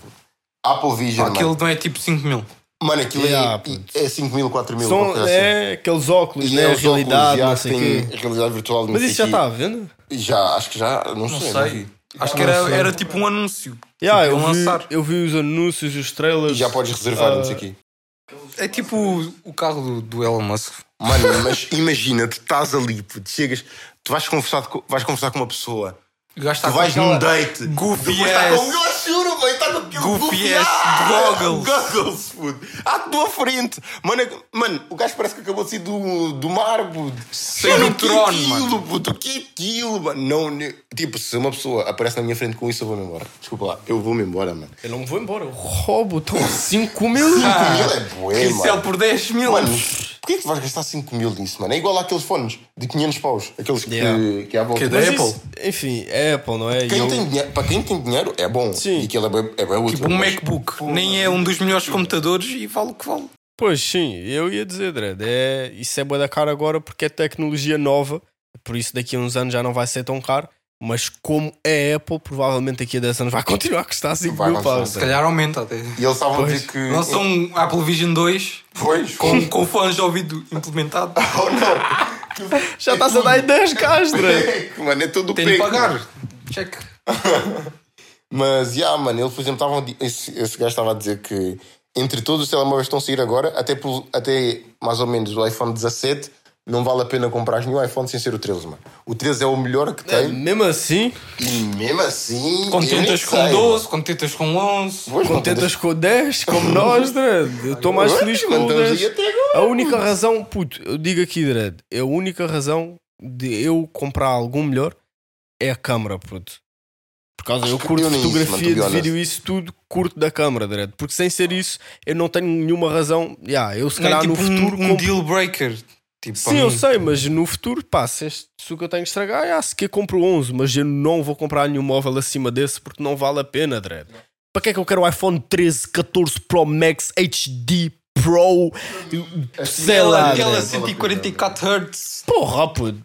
Apple Vision, Aquilo mano. não é tipo 5 mil. Mano, aquilo Yeah, é, é 5 mil, 4 mil. São, qualquer assim. é aqueles óculos, E né? é realidade, óculos, já não que sei tem quê. realidade virtual. Mas isso já está à venda? Já, acho que já, não, Não sei. sei. Acho que era, era tipo um anúncio. Yeah, Tipo, eu, vi, lançar. eu vi os anúncios, os trailers. E já podes reservar, Ah, não sei o quê. É tipo o, o carro do, do Elon Musk. Mano, mas imagina, tu estás ali, puto, chegas, tu vais conversar, com- vais conversar com uma pessoa, tu vais num date, Goofy depois está com um gajo, juro, mãe, está com aquele Goofy ass Ah, goggles. Goggles, puto. À tua frente. Mano, é- mano, o gajo parece que acabou de sair do, do mar, puto. Sem Mano, no o que é trono, aquilo, mano. puto? O que é aquilo, mano? Não, ne- tipo, se uma pessoa aparece na minha frente com isso, eu vou-me embora. Desculpa lá, eu vou-me embora, mano. Eu não me vou embora, eu roubo, estão 5 mil. 5 Ah, mil é bué, Isso é mano. por 10 mil. Mano, porquê que tu vais gastar 5 mil nisso, mano? É igual àqueles fones de 500 paus. Aqueles que, Yeah. que há à volta. Que da Mas Apple. isso- enfim, é Apple, não é? E Quem eu- tem para quem tem dinheiro é bom. Sim. E aquilo é bem, é bem útil. Tipo um mas- MacBook. Nem é um dos melhores computadores e vale o que vale. Pois sim, eu ia dizer, Dredd, é, isso é boa da cara agora porque é tecnologia nova, por isso daqui a uns anos já não vai ser tão caro, mas como é Apple, provavelmente daqui a 10 anos vai continuar a custar 5 Vai mil paus. Se calhar aumenta até. E eles estavam a dizer que. Lançam um Apple Vision 2 Pois. com, com fones de ouvido implementado. Oh não! Já estás a dar em 10 k Dredd. É que, mano, é todo Tem de peco. pagar. Check. Mas, já, mano, ele, por exemplo, estavam a di- esse, esse gajo estava a dizer que entre todos os telemóveis que estão a sair agora, até, por, até mais ou menos o iPhone 17, não vale a pena comprar nenhum iPhone sem ser o 13, mano. O 13 é o melhor que tem Mesmo assim, e mesmo assim. Contentas com sei, 12, mano. contentas com 11. Pois, contentas com o 10, como nós, Dredd. Eu estou mais feliz com o estamos 10. aí até agora. A única razão, puto, eu digo aqui, Dredd, é a única razão de eu comprar algum melhor é a câmera, puto. Por causa eu que curto isso, mano, fotografia to be de vídeo, isso tudo curto da câmera, Dredd. Porque sem ser isso, eu não tenho nenhuma razão. Yeah, eu se Não é calhar tipo no futuro. um, um compro- deal breaker. Tipo, Sim, eu sei, mas no futuro, pá, se, este, se o que eu tenho que estragar, ah, se quer compro 11, mas eu não vou comprar nenhum móvel acima desse porque não vale a pena, Dredd. Para que é que eu quero o iPhone 13, 14 Pro Max HD Pro? Sei lá, aquela Dredd. 144 Hz. Porra, puto.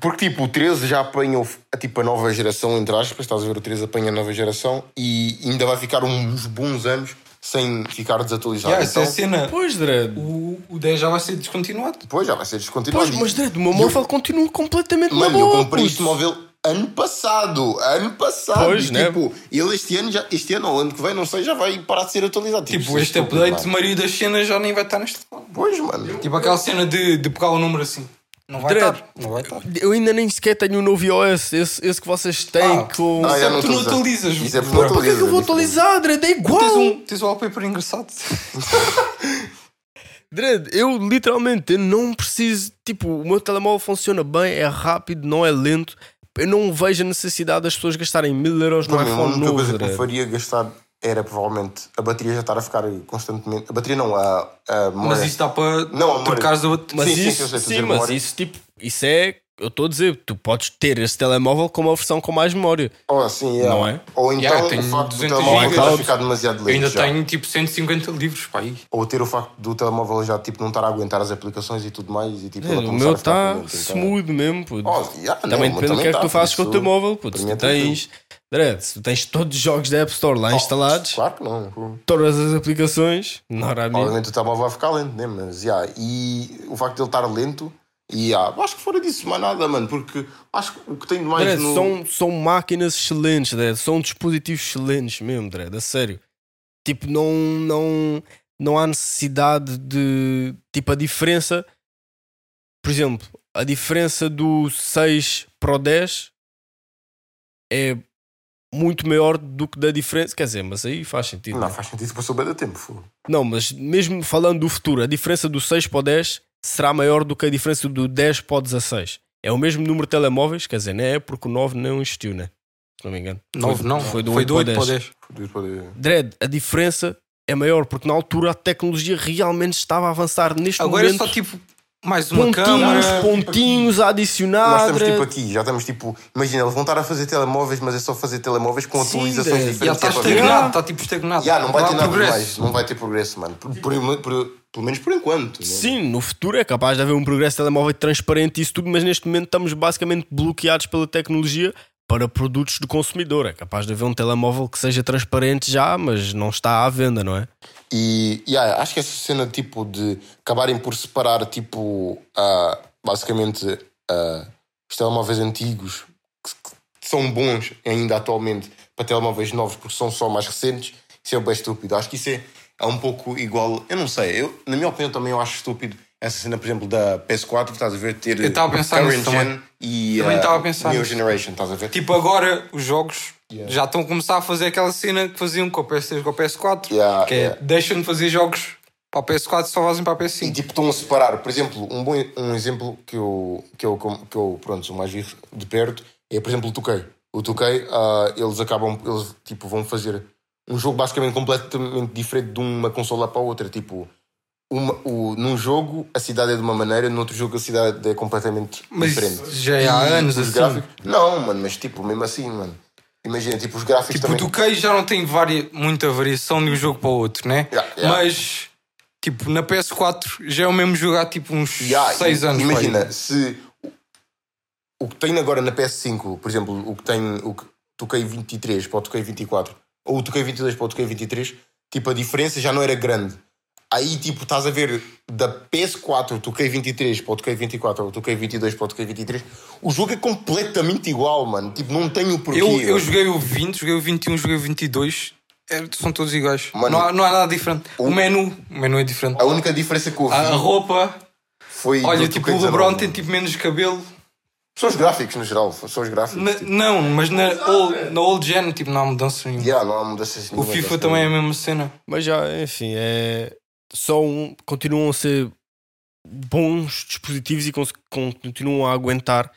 Porque tipo, o 13 já apanha o- a, tipo, a nova geração, entre aspas, estás a ver, o 13 apanha a nova geração e ainda vai ficar uns bons anos sem ficar desatualizado. Yeah, essa é então, cena. Pois, Dredd. O, o 10 já vai ser descontinuado. depois já vai ser descontinuado. Pois, mas Dredd, o meu móvel continua completamente na Mano, eu boa, comprei puto. este móvel ano passado. Ano passado. Pois, e, né? tipo, ele este ano, já, este ano ou ano que vem, não sei, já vai parar de ser atualizado. Tipo, é este update, maioria das cenas já nem vai estar neste telefone. Pois, mano. Tipo aquela cena de, de pegar o número assim. Não vai estar. Não vai estar. Eu ainda nem sequer tenho o novo iOS, esse, esse que vocês têm Ah, com. Ah, é não que tu não atualizas. Isso é porque Por que é que eu vou atualizar, Dredd? É igual! Tens um, tens um wallpaper engraçado. Dredd, eu literalmente eu não preciso. Tipo, o meu telemóvel funciona bem, é rápido, não é lento. Eu não vejo a necessidade das pessoas gastarem mil euros no Para mim, a iPhone única novo. coisa que Dredd. faria gastar era provavelmente a bateria já estar a ficar constantemente. A bateria não, a, a memória. Mas isso dá para Não, amor. trocares a outra. Mas Sim, sim, isso, sim, a dizer mas isso tipo, isso é. Eu estou a dizer, tu podes ter esse telemóvel com uma versão com mais memória. Ou assim, yeah. Não é? Ou então Yeah, o facto do 200 telemóvel já ficar demasiado Eu lento. ainda já. tenho tipo 150 livros para aí. Ou ter o facto do telemóvel já tipo, não estar a aguentar as aplicações e tudo mais. E, tipo, ele o meu está então- smooth mesmo, puto. Oh, yeah, não, Também mas depende do que é que tá, tu fazes com o teu móvel, puto. Se é tu tens. Tu tens todos os jogos da App Store lá instalados, Claro que não. todas as aplicações. Obviamente o telemóvel vai ficar lento, né? Mas, yeah, e o facto de ele estar lento, e yeah, acho que fora disso, mais nada, mano, porque acho que o que tem de mais Dredd, no... são, são máquinas excelentes, Dredd. São dispositivos excelentes mesmo, Dredd, a sério. Tipo, não, não, não há necessidade de. Tipo, a diferença. Por exemplo, a diferença do 6 para o 10 é muito maior do que da diferença. Quer dizer, mas aí faz sentido. Não, né? faz sentido, passou bem da tempo. Não, mas mesmo falando do futuro, a diferença do 6 para o 10 será maior do que a diferença do 10 para o 16. É o mesmo número de telemóveis, quer dizer, não é porque o 9 não existiu, né? Se não me engano. 9 não, Foi do foi 8 do 8 para o 10. Fodido para- Dredd, a diferença é maior porque na altura a tecnologia realmente estava a avançar neste Agora é momento. só tipo mais uma pontinhos, câmara. pontinhos a adicionar. Nós estamos Dredd. tipo aqui, já estamos tipo. Imagina, eles vão estar a fazer telemóveis, mas é só fazer telemóveis com Sim, atualizações. Já diferentes. está que é ver. estagnado, está tipo estagnado. Já, não vai ter nada progresso. mais, não vai ter progresso, mano. Por, por- por- pelo menos por enquanto. né? Sim, no futuro é capaz de haver um progresso telemóvel transparente e isso tudo, mas neste momento estamos basicamente bloqueados pela tecnologia para produtos do consumidor. É capaz de haver um telemóvel que seja transparente já, mas não está à venda, não é? E yeah, acho que essa cena tipo de acabarem por separar tipo ah, basicamente ah, os telemóveis antigos que, que são bons ainda atualmente para telemóveis novos porque são só mais recentes, isso é bem estúpido. Acho que isso é, é um pouco igual. Eu não sei, eu, na minha opinião também eu acho estúpido essa cena, por exemplo, da PS4, estás a ver, ter Eu estava a pensar current gen também. e Também estava a pensar New. Generation, estás a ver? Tipo, agora os jogos Yeah. já estão a começar a fazer aquela cena que faziam com a PS3 com a PS4, Yeah, que é yeah. deixam de fazer jogos para a PS4 e só fazem para a E PS5. tipo, estão a separar, por exemplo, um, bom, um exemplo que eu, que eu, que eu pronto, mais vi de perto é, por exemplo, o 2K. O 2K, ah, eles acabam, eles tipo, vão fazer um jogo basicamente completamente diferente de uma consola para a outra. Tipo, uma, o, num jogo a cidade é de uma maneira, no outro jogo a cidade é completamente Mas diferente. já é há anos os assim. gráficos- Não, mano, mas tipo, mesmo assim, mano. Imagina, tipo, os gráficos Tipo, o também. 2K já não tem varia, muita variação de um jogo para o outro, né? Yeah, yeah. Mas, tipo, na PS4 já é o mesmo jogo há tipo uns Yeah, 6 anos. Imagina, pai. se o que tem agora na PS5, por exemplo, o que tem o que- 2K23 para o 2K24 ou o 2K22 para o 2K23, tipo, a diferença já não era grande. Aí, tipo, estás a ver da PS4, o 2K23 para o 2K24 ou o 2K22 para o 2K23, o jogo é completamente igual, mano. Tipo, não tem o porquê. Eu, eu joguei o 20, joguei o 21, joguei o 22. é, são todos iguais. Mano, não, há, não há nada diferente. O, o- menu, o menu é diferente. A única diferença que eu vi. A, roupa, foi. Olha, do tipo, 2K19, o LeBron tem tipo menos cabelo. São os gráficos no geral, são os gráficos. Na- tipo, não, mas na old, na old gen, tipo, não há mudança nenhuma. yeah, não há mudanças O nenhumas, FIFA acho também é a mesma cena. Mas já, enfim, é. São, continuam a ser bons dispositivos e continuam a aguentar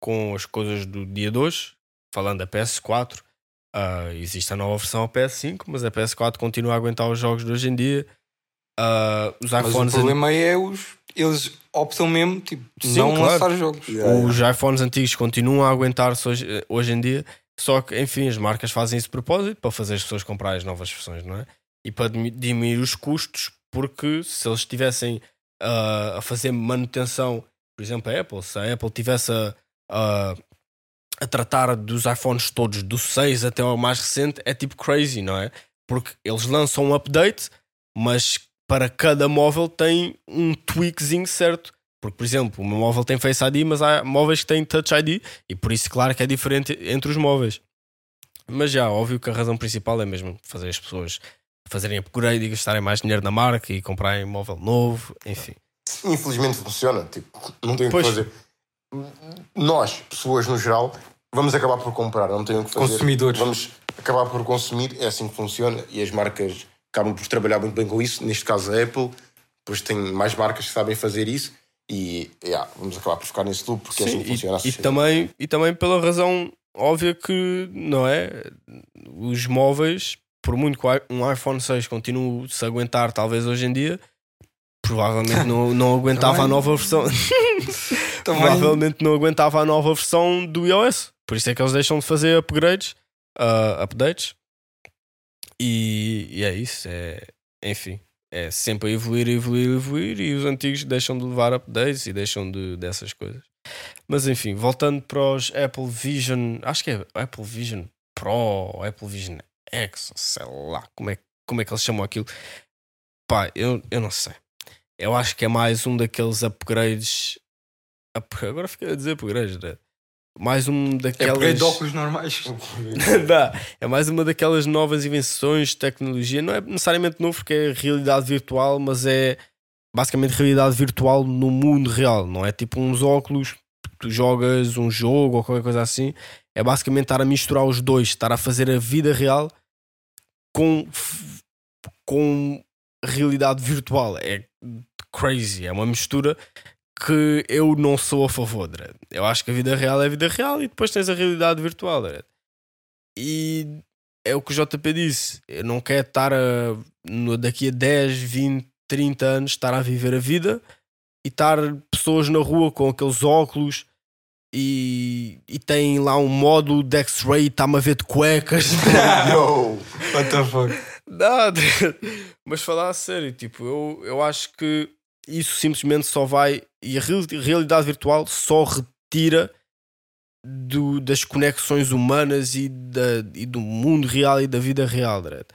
com as coisas do dia de hoje. Falando da PS4, ah, existe a nova versão a PS5, mas a PS4 continua a aguentar os jogos de hoje em dia. Ah, os Mas o iPhones, problema aí é os. Eles optam mesmo, tipo, Sim, não claro. lançar jogos. Yeah, yeah. os iPhones antigos continuam a aguentar-se hoje, hoje em dia, só que, enfim, as marcas fazem isso de propósito para fazer as pessoas comprarem as novas versões, não é? E para dimi- diminuir os custos, porque se eles estivessem ah, a fazer manutenção, por exemplo, a Apple, se a Apple tivesse a, a, a tratar dos iPhones todos, do 6 até ao mais recente, é tipo crazy, não é? Porque eles lançam um update, mas para cada móvel tem um tweakzinho certo. Porque, por exemplo, o meu móvel tem Face ID, mas há móveis que têm Touch ID e por isso, claro, que é diferente entre os móveis. Mas já, óbvio que a razão principal é mesmo fazer as pessoas fazerem upgrade e gastarem mais dinheiro na marca e comprarem um móvel novo, enfim. Infelizmente funciona, tipo, não tem o que Pois. fazer. Nós, pessoas no geral, vamos acabar por comprar, não tem o que fazer. Consumidores. Vamos acabar por consumir, é assim que funciona e as marcas acabam por trabalhar muito bem com isso. Neste caso, a Apple, depois tem mais marcas que sabem fazer isso e yeah, vamos acabar por ficar nesse loop porque é assim que Sim, funciona. a e, e, sociedade. também, e também pela razão óbvia que, não é? Os móveis, por muito que um iPhone 6 continue -se aguentar, talvez hoje em dia, provavelmente não, não aguentava a nova versão. Provavelmente não aguentava a nova versão do iOS. Por isso é que eles deixam de fazer upgrades, ah, updates. E, e é isso. É, enfim, é sempre a evoluir, evoluir, evoluir. E os antigos deixam de levar updates e deixam de, dessas coisas. Mas enfim, voltando para os Apple Vision, acho que é Apple Vision Pro, ou Apple Vision X, sei lá como é, como é que eles chamam aquilo. Pá, eu, eu não sei. Eu acho que é mais um daqueles upgrades. up- Agora fiquei a dizer upgrades, né? Mais um é daquelas. upgrade de óculos normais. Dá. É mais uma daquelas novas invenções de tecnologia. Não é necessariamente novo porque é realidade virtual, mas é basicamente realidade virtual no mundo real. Não é tipo uns óculos tu jogas um jogo ou qualquer coisa assim. É basicamente estar a misturar os dois, estar a fazer a vida real com, com realidade virtual. É crazy. É uma mistura que eu não sou a favor. Dredd. Eu acho que a vida real é a vida real e depois tens a realidade virtual. E é o que o JP disse. Eu não quero estar a, daqui a 10, 20, 30 anos estar a viver a vida e estar pessoas na rua com aqueles óculos e, e tem lá um módulo de X-ray e está-me a ver de cuecas. Yo! What the fuck? Nada. Mas falar a sério, tipo, eu, eu acho que isso simplesmente só vai. E a real- realidade virtual só retira do, das conexões humanas e, da, e do mundo real e da vida real, Dredd.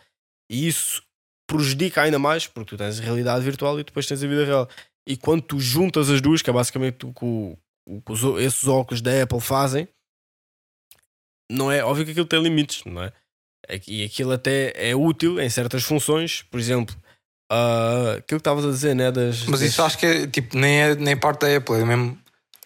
E isso prejudica ainda mais porque tu tens a realidade virtual e depois tens a vida real. E quando tu juntas as duas, que é basicamente o que, o- o que os esses óculos da Apple fazem, não é óbvio que aquilo tem limites, não é? É E aquilo até é útil em certas funções, por exemplo, ah, aquilo que estavas a dizer, né? Das, Mas das- isso acho que é tipo, nem é nem parte da Apple, é mesmo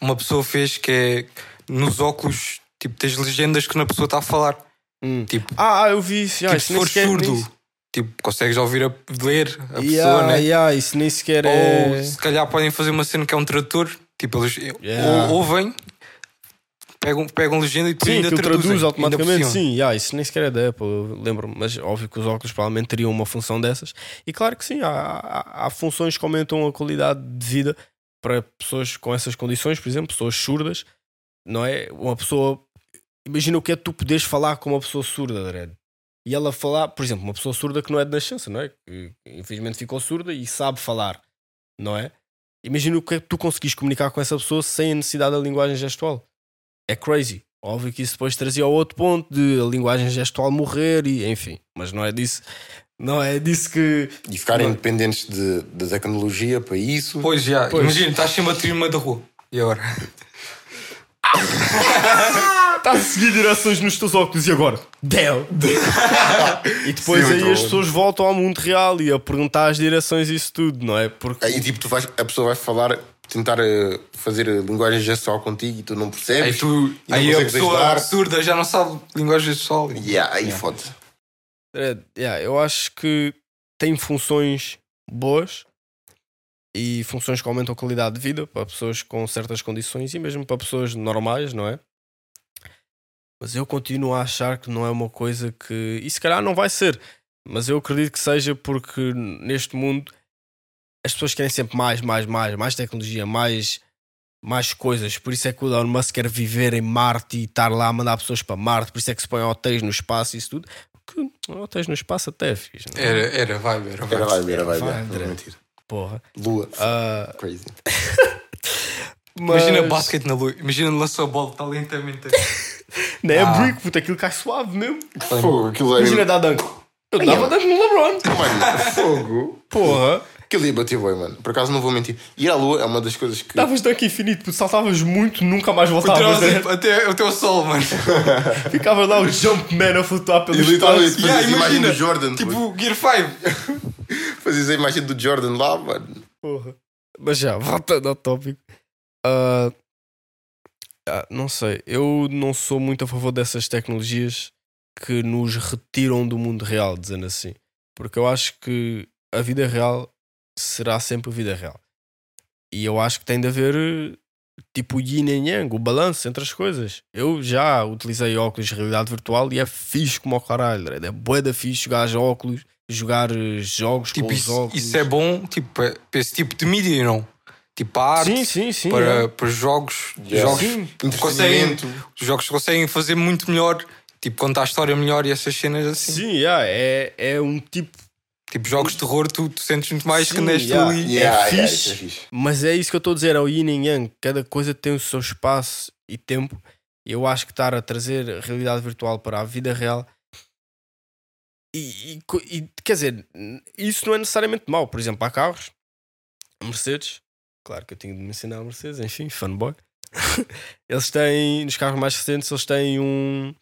uma pessoa fez que é nos óculos, tipo, tens legendas que na pessoa está a falar. Hum. Tipo, Ah, ah, eu vi isso. tipo isso se for surdo, tipo, consegues ouvir a ler a pessoa, Yeah, né? yeah, isso nem sequer Ou é. se calhar podem fazer uma cena que é um tradutor, tipo, eles Yeah. ou, ouvem, pegam, pegam legenda e depois Sim, ainda traduzem, traduz automaticamente, sim. Yeah, isso nem sequer é da Apple, lembro-me, mas óbvio que os óculos provavelmente teriam uma função dessas. E claro que sim, há, há, há funções que aumentam a qualidade de vida para pessoas com essas condições, por exemplo, pessoas surdas, não é? Uma pessoa. Imagina o que é tu poderes falar com uma pessoa surda, Dredd. E ela falar, por exemplo, uma pessoa surda que não é de nascença, não é? Que infelizmente ficou surda e sabe falar, não é? Imagina o que é que tu conseguis comunicar com essa pessoa sem a necessidade da linguagem gestual. É crazy. Óbvio que isso depois trazia ao outro ponto de a linguagem gestual morrer e enfim, mas não é disso, não é disso que E ficarem Não. dependentes de, da tecnologia para isso. Pois já, Pois. imagina, estás sempre a tirar uma da rua. E agora? está a seguir direções nos teus óculos e agora? Del! e depois Sim, aí as bom. pessoas voltam ao mundo real e a perguntar as direções e isso tudo, não é? Porque Aí tipo, tu vais, a pessoa vai falar tentar eh, fazer a linguagem gestual contigo e tu não percebes. Aí, tu, e não aí a pessoa ajudar. surda já não sabe linguagem gestual. Yeah, aí fode. É, yeah, eu acho que tem funções boas e funções que aumentam a qualidade de vida para pessoas com certas condições e mesmo para pessoas normais, não é? Mas eu continuo a achar que não é uma coisa que. E se calhar não vai ser, mas eu acredito que seja porque neste mundo as pessoas querem sempre mais, mais, mais, mais tecnologia, mais, mais coisas. Por isso é que o Elon Musk quer viver em Marte e estar lá a mandar pessoas para Marte. Por isso é que se põe hotéis no espaço e isso tudo. Porque hotéis no espaço até é fixe, não é? Era, era era vibe. Era. Vai, não vou mentir. Porra. Lua. Ah, Crazy. mas... Imagina basquete na lua. Imagina lançou a bola, está lentamente. Não é Ah. brick, puta, aquilo cai suave mesmo. Fogo, aquilo é. Imagina dar dunk. Eu dava dunk no LeBron. Mano, fogo. Porra. Aquilo ia bater bem, mano. Por acaso não vou mentir. Ir à lua é uma das coisas que. Davas dunk infinito, saltavas muito, nunca mais voltavas. né? até, até o sol, mano. Ficavas lá o Jumpman a flutuar pelo E literalmente espaço. fazias Yeah, a imagem imagina, do Jordan. Tipo Gear 5. Fazias a imagem do Jordan lá, mano. Porra. Mas já, voltando ao tópico. Ah, não sei, eu não sou muito a favor dessas tecnologias que nos retiram do mundo real, dizendo assim. Porque eu acho que a vida real será sempre a vida real. E eu acho que tem de haver eh, tipo o yin e yang, o balanço entre as coisas. Eu já utilizei óculos de realidade virtual e é fixe como ao caralho. É bué da fixe jogar óculos, jogar eh, jogos Tipo, com os isso, óculos. isso é bom tipo, para esse tipo de mídia, não? Tipo, arte, Sim, sim, sim. para, é. para jogos. Yeah. jogos Sim. conseguem, os jogos conseguem fazer muito melhor, tipo, contar a história melhor e essas cenas assim. Sim, yeah, é, é um tipo. Tipo, jogos de terror, tu, tu sentes muito mais Sim, que neste yeah. ali. Yeah, É yeah, fixe. isso é fixe. Mas é isso que eu estou a dizer, é o yin e yang. Cada coisa tem o seu espaço e tempo. E eu acho que estar a trazer a realidade virtual para a vida real. E, e e, quer dizer, isso não é necessariamente mau. Por exemplo, há carros, a Mercedes, claro que eu tinha de mencionar a Mercedes, enfim, fanboy. eles têm, nos carros mais recentes, eles têm um.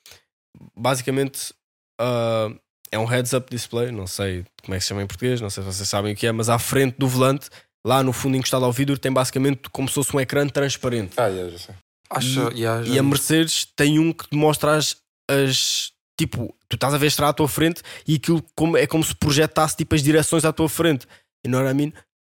Basicamente, ah, é um heads-up display. Não sei como é que se chama em português, não sei se vocês sabem o que é, mas à frente do volante, lá no fundo encostado ao vidro, tem basicamente como se fosse um ecrã transparente. Ah, yeah, já sei. Acho, yeah, já E a. Mercedes tem um que te mostra as, as. Tipo, tu estás a ver a estrada à tua frente e aquilo como, é como se projetasse tipo, as direções à tua frente. E não era a mim.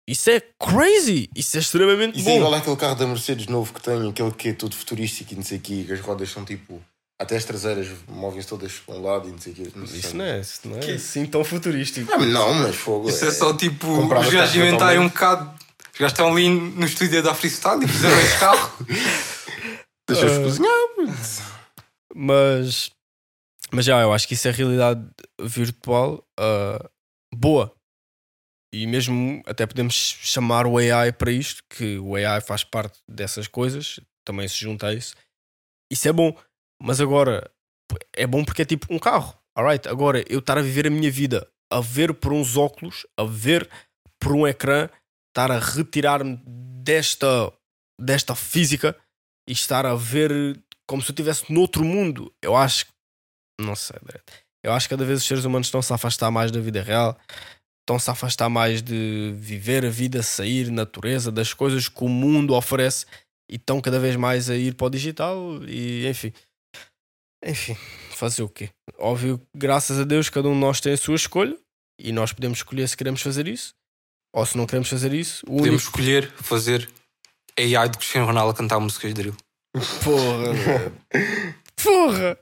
Isso é crazy! Isso é extremamente Isso é bom. igual àquele carro da Mercedes novo que tem, aquele que é todo futurístico e não sei o que as rodas são tipo. Até as traseiras movem-se todas para um lado e não sei o quê. Não sei Isso não é, isso não é assim tão futurístico. Ah, não, mas fogo. Isso é só tipo os gajos carro inventarem um bocado. Os gajos estão ali no estúdio da Freestyle e fizeram esse carro. Deixa-os Ah. cozinhar. Mas, mas já, eu acho que isso é realidade virtual ah, boa. E mesmo até podemos chamar o AI para isto, que o AI faz parte dessas coisas, também se junta a isso. Isso é bom. Mas agora, é bom porque é tipo um carro. Alright, agora eu estar a viver a minha vida a ver por uns óculos, a ver por um ecrã, estar a retirar-me desta, desta física e estar a ver como se eu estivesse noutro mundo. Eu acho que. Não sei. Eu acho que cada vez os seres humanos estão-se a afastar mais da vida real, estão-se a afastar mais de viver a vida, sair, natureza, das coisas que o mundo oferece e estão cada vez mais a ir para o digital e enfim. Enfim, fazer o quê? Óbvio, graças a Deus, cada um de nós tem a sua escolha e nós podemos escolher se queremos fazer isso ou se não queremos fazer isso. O Podemos único. escolher fazer AI do Cristiano Ronaldo a cantar músicas de drill. Porra! Porra!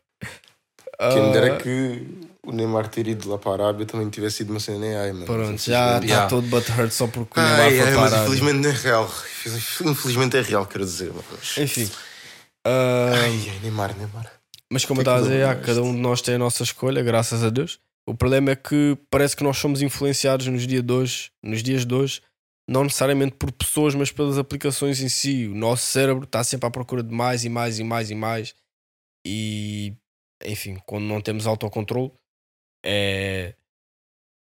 Quem me Ah, dera que o Neymar ter ido lá para a Arábia também tivesse sido uma cena em AI, mano. Pronto, já está Yeah. todo butthurt só porque o Neymar ai, foi mas parar. infelizmente não é real. Infelizmente é real, quero dizer. Mas, Enfim. Ah, ai, ai, Neymar, Neymar. Mas como eu é estava a dizer, eu ah, cada um de nós tem a nossa escolha, graças a Deus. O problema é que parece que nós somos influenciados nos, dia de hoje, nos dias de hoje, não necessariamente por pessoas, mas pelas aplicações em si. O nosso cérebro está sempre à procura de mais e mais e mais e mais. E, enfim, quando não temos autocontrole, é.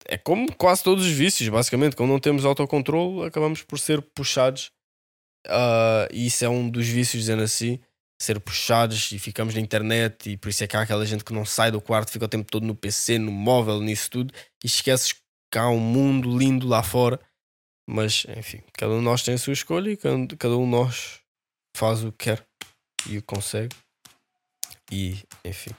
É como quase todos os vícios, basicamente. Quando não temos autocontrole, acabamos por ser puxados. ah, e isso é um dos vícios, dizendo assim ser puxados e ficamos na internet e por isso é que há aquela gente que não sai do quarto, fica o tempo todo no PC, no móvel, nisso tudo e esqueces que há um mundo lindo lá fora Mas, enfim, cada um de nós tem a sua escolha e cada, um de nós faz o que quer e o consegue. E, enfim.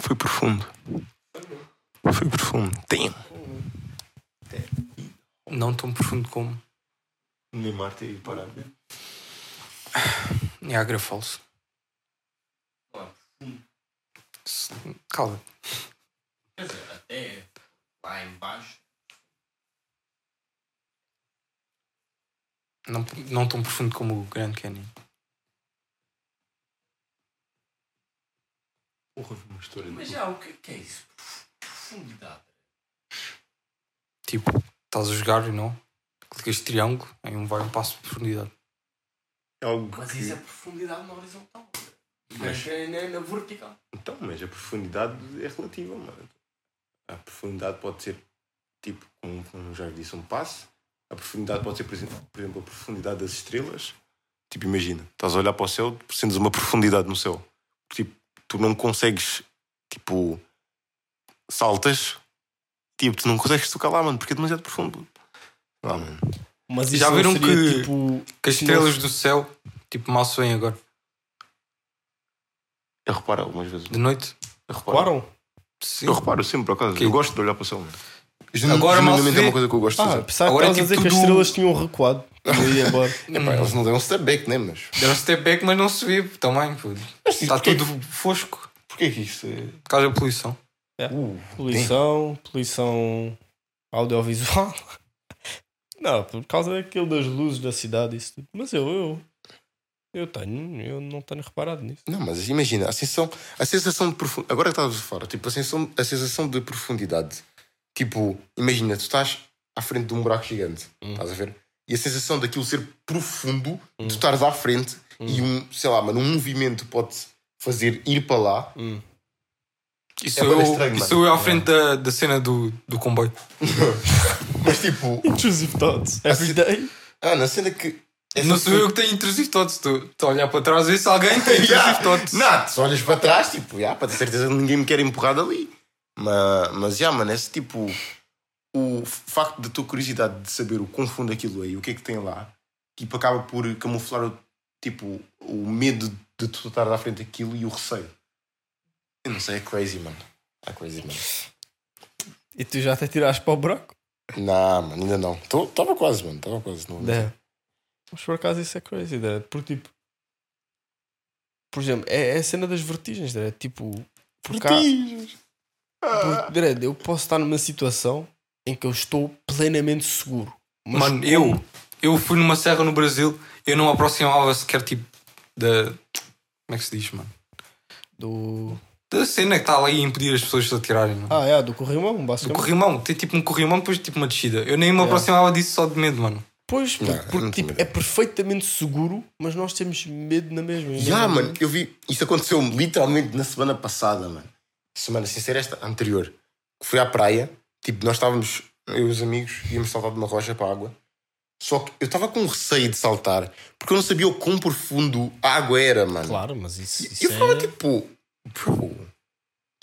Foi profundo. Profundo. Tem. Não tão profundo como Neymar ter parado. Niagara Falls. Calma. Quer dizer, até lá embaixo. Não, não tão profundo como o Grand Canyon. Porra, uma história. Mas já, o que, que é isso? Profundidade. Tipo, estás a jogar e não? Clicas triângulo, em um vai um passo de profundidade. É algo Mas que... isso é profundidade na horizontal. Mas- é na, na vertical. Então, mas a profundidade é relativa, mano. A profundidade pode ser, tipo, como, como já disse, um passo. A profundidade pode ser, por exemplo, por exemplo, a profundidade das estrelas. Tipo, imagina, estás a olhar para o céu, sentes uma profundidade no céu. Tipo, tu não consegues, tipo, saltas, tipo, tu não consegues tocar lá, mano, porque é demasiado profundo. Ah, mano. Mas Já viram seria, que- tipo. Que as estrelas do céu, tipo, mal se agora. Eu reparo algumas vezes. De noite. Eu reparo. Reparam? Sim. Eu reparo sempre, por acaso. Que- Eu gosto de olhar para o céu, mano. Agora mal se é vê. uma coisa que eu gosto de Ah, fazer. pensava que Agora é tipo dizer que as tudo- estrelas tinham recuado. E ia embora. Epá, eles não dão um step back, né? Mas. Deu um step back, mas não se vê também. pô. Está porquê tudo fosco Porquê que isto é. por causa da poluição. Uh, Poluição, poluição audiovisual. Não, por causa daquilo das luzes da cidade isso tudo. Mas eu, eu, eu tenho, eu não tenho reparado nisso. Não, mas imagina, a sensação, a sensação de profundidade. Agora que estavas a falar, tipo, a sensação, a sensação de profundidade. Tipo, imagina, tu estás à frente de um buraco gigante, Hum. estás a ver? E a sensação daquilo ser profundo, Hum. tu estares à frente e um, sei lá, mano, um movimento pode fazer ir para lá. Hum. Isso É eu, estranho, isso eu à frente da, da cena do, do comboio. Mas tipo, Intrusive thoughts. Every day. ah, na cena que. essa Não sou eu que tenho intrusive thoughts. Estou estou a olhar para trás a ver se alguém tem intrusive Yeah. thoughts. Não, tu olhas para trás, tipo, yeah, para ter certeza que ninguém me quer empurrar dali. Mas, mas já, mano, esse tipo. O facto da tua curiosidade de saber o quão fundo aquilo é e o que é que tem lá, tipo, acaba por camuflar o, tipo, o medo de tu estar à frente daquilo e o receio. Eu não sei, é crazy, mano. É crazy, mano. E tu já até tiraste para o buraco? Não, mano, ainda não. Estava quase, mano, estava quase. Não, É. Mas por acaso isso é crazy, né? porque tipo. Por exemplo, é, é a cena das vertigens, né? tipo. Por cá, Vertigens. porque, Dredd, eu posso estar numa situação em que eu estou plenamente seguro. Mas Mano, como- eu, eu fui numa serra no Brasil, eu não aproximava sequer tipo da. Como é que se diz, mano? Do. Da cena que está ali a impedir as pessoas de se atirarem. Não? Ah, é, do corrimão, Do basicamente. corrimão, tem tipo um corrimão, depois tipo uma descida. Eu nem me É. aproximava disso só de medo, mano. Pois, porque, Não, porque, não tipo, é perfeitamente seguro, mas nós temos medo na mesma. Já, mano, eu vi. Isso aconteceu literalmente na semana passada, mano. Semana, sem ser esta, anterior. Que fui à praia, tipo, nós estávamos, eu e os amigos, íamos saltar de uma rocha para a água. Só que eu estava com receio de saltar, porque eu não sabia o quão profundo a água era, mano. Claro, mas isso, E isso eu ficava é... tipo, bro.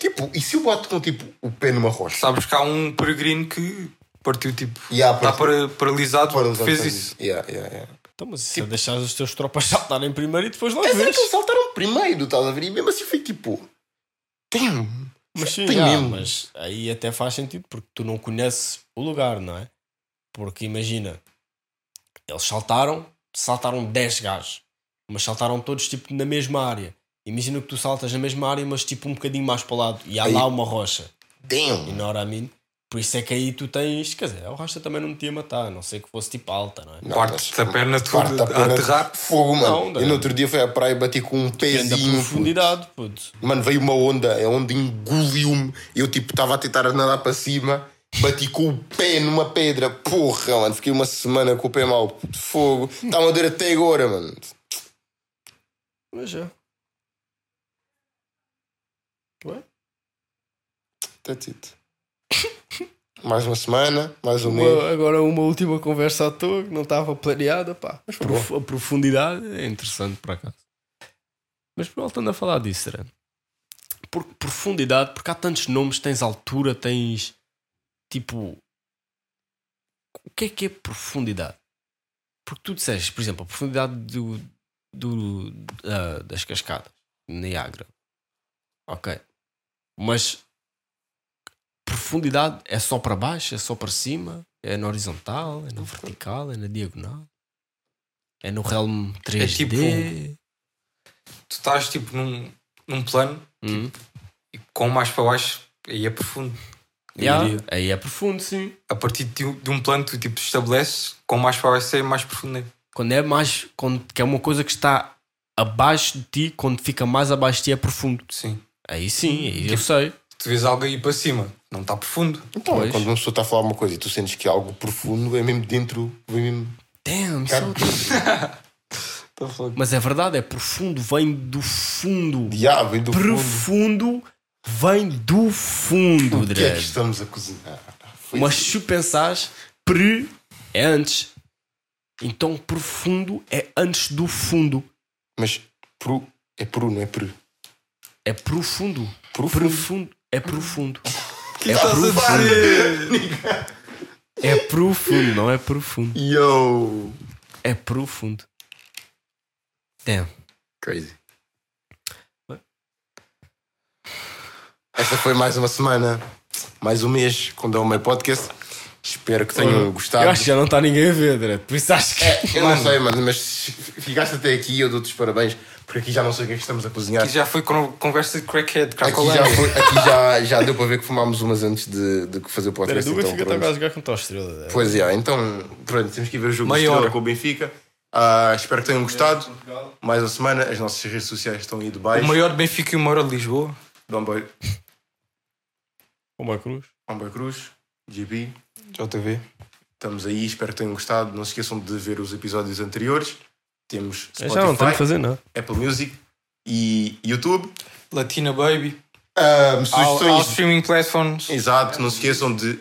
Tipo, e se eu boto com tipo o pé numa rocha? Sabes que há um peregrino que partiu tipo. Yeah, Está para, paralisado, Fora fez isso. Yeah, yeah, yeah. Então, mas isso é deixar os teus tropas saltarem primeiro e depois lá é vês. que eles saltaram primeiro, estás a ver? E mesmo assim foi tipo. Damn. Mas sim, Tem mesmo. mas aí até faz sentido porque tu não conheces o lugar, não é? Porque imagina, eles saltaram, saltaram 10 gajos, mas saltaram todos tipo na mesma área. Imagina que tu saltas na mesma área, mas tipo um bocadinho mais para o lado e há Aí- lá uma rocha. Damn. E não era a mim. Por isso é que aí tu tens, quer dizer, a rocha também não me tinha matar, a não sei que fosse tipo alta, não é? Parte-te a perna Parte toda a perna- aterrar. Fogo, mano. Não. Eu no outro dia fui à praia e bati com um pezinho. profundidade, puto. puto. Mano, veio uma onda, a onda engoliu-me. Eu, tipo, estava a tentar nadar para cima. Bati com o pé numa pedra. Porra, mano. Fiquei uma semana com o pé mau. puto. Fogo. Está a dor até agora, mano. Mas já. Ué? That's it. Mais uma semana, mais um mês. Agora uma última conversa à toa que não estava planeada, pá. Mas Prof- a profundidade é interessante para cá. Mas voltando a falar disso, era porque profundidade, porque há tantos nomes, tens altura, tens tipo. O que é que é profundidade? Porque tu disseste, por exemplo, a profundidade do, do, das cascadas, Niagara. Ok. Mas profundidade é só para baixo, é só para cima, é na horizontal, é na vertical, é na diagonal, é no realm 3D. tipo- Tu estás tipo num, num plano Hum. e com mais para baixo aí é profundo. Eu Yeah. Aí é profundo, sim. A partir de, um- de um plano tu tipo estabeleces com mais para baixo é mais profundo. né? Quando é mais. Quando, que é uma coisa que está abaixo de ti, quando fica mais abaixo de ti é profundo. Sim. Aí sim, aí eu Tipo- sei. Tu vês algo aí para cima, não está profundo. Então, Pois. quando uma pessoa está a falar uma coisa e tu sentes que é algo profundo, é mesmo dentro. Vem mesmo. Damn, so- Mas é verdade, é profundo, vem do fundo. Ya, vem do fundo. Profundo vem do fundo, O que é que estamos a cozinhar? Foi Mas se tu pensares, pre é antes. Então profundo é antes do fundo. Mas pro, é pro, não é pre. É profundo. Profundo. Profundo. É profundo. que é estás a profundo. É profundo, não é profundo. Yo! É profundo. Damn. Crazy. Esta foi mais uma semana, mais um mês com o meu podcast. Espero que tenham gostado. Eu acho que já não está ninguém a ver, Dredd. Por isso acho que. É, eu não sei, mano, mas ficaste até aqui eu dou-te os parabéns, porque aqui já não sei o que é que estamos a cozinhar. Aqui já foi con- conversa de crackhead, Aqui cracolândia. já, foi- aqui já, já deu para ver que fumámos umas antes de, de fazer o podcast. O então, Benfica pronto. está a jogar com tal estrela. Dredd. Pois é, então pronto, temos que ir ver o jogo Meia Estrela hora. com o Benfica. Ah, espero que tenham gostado. Mais uma semana, as nossas redes sociais estão aí de baixo. O maior de Benfica e o maior de Lisboa. Domboy, Uma cruz. Domboy Cruz, GB. JTV. Estamos aí, espero que tenham gostado. Não se esqueçam de ver os episódios anteriores. Temos Eu já não tenho que Spotify, fazer nada. Apple Music e YouTube. Latina Baby. Ah, All, all sugestões. streaming platforms. Exato, não se esqueçam de.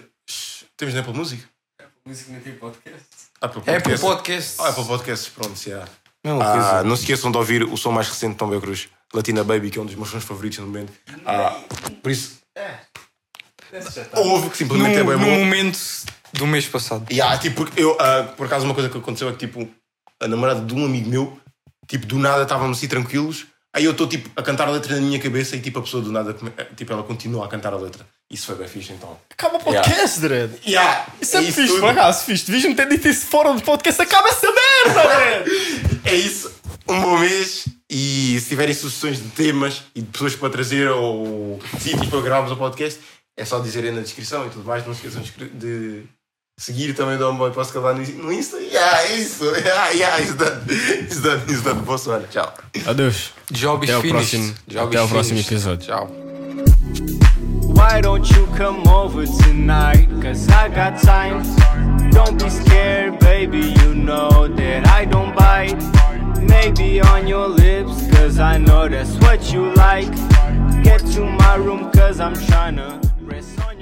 Temos na Apple Music? Música não tem podcast. Apple Apple Podcasts. Podcasts. Ah, Apple Podcasts, pronto, já. Mesma Ah, coisa. não se esqueçam de ouvir o som mais recente de Tom Bel Cruz, Latina Baby, que é um dos meus sons favoritos no momento. Ah, por isso, ouve que simplesmente é No, bem no bom. momento do mês passado. E há, tipo, porque eu, ah, por acaso, uma coisa que aconteceu é que, tipo, a namorada de um amigo meu, tipo, do nada estávamos assim tranquilos, aí eu estou, tipo, a cantar a letra na minha cabeça e, tipo, a pessoa do nada, come- tipo, ela continua a cantar a letra. Isso foi bem fixe, então. Acaba o podcast, Dredd. Yeah, Isso é, isso fixe, por acaso, fixe. Devias-me ter dito isso fora do podcast. Acaba essa merda, Dredd. É isso, um bom mês. E se tiverem sugestões de temas e de pessoas para trazer ou sítios para gravarmos o podcast, é só dizerem na descrição e tudo mais. Não se esqueçam de seguir também o Homeboy Posso Calar no no Insta. Yeah, é isso. Yeah, yeah, it's done. It's done. It's done. Boa semana. Tchau. Adeus. Job is Até finished. próximo- Job até ao próximo episódio. Tchau. Why don't you come over tonight? Cause I got time. Don't be scared, baby. You know that I don't bite. Maybe on your lips, cause I know that's what you like. Get to my room, cause I'm tryna rest on.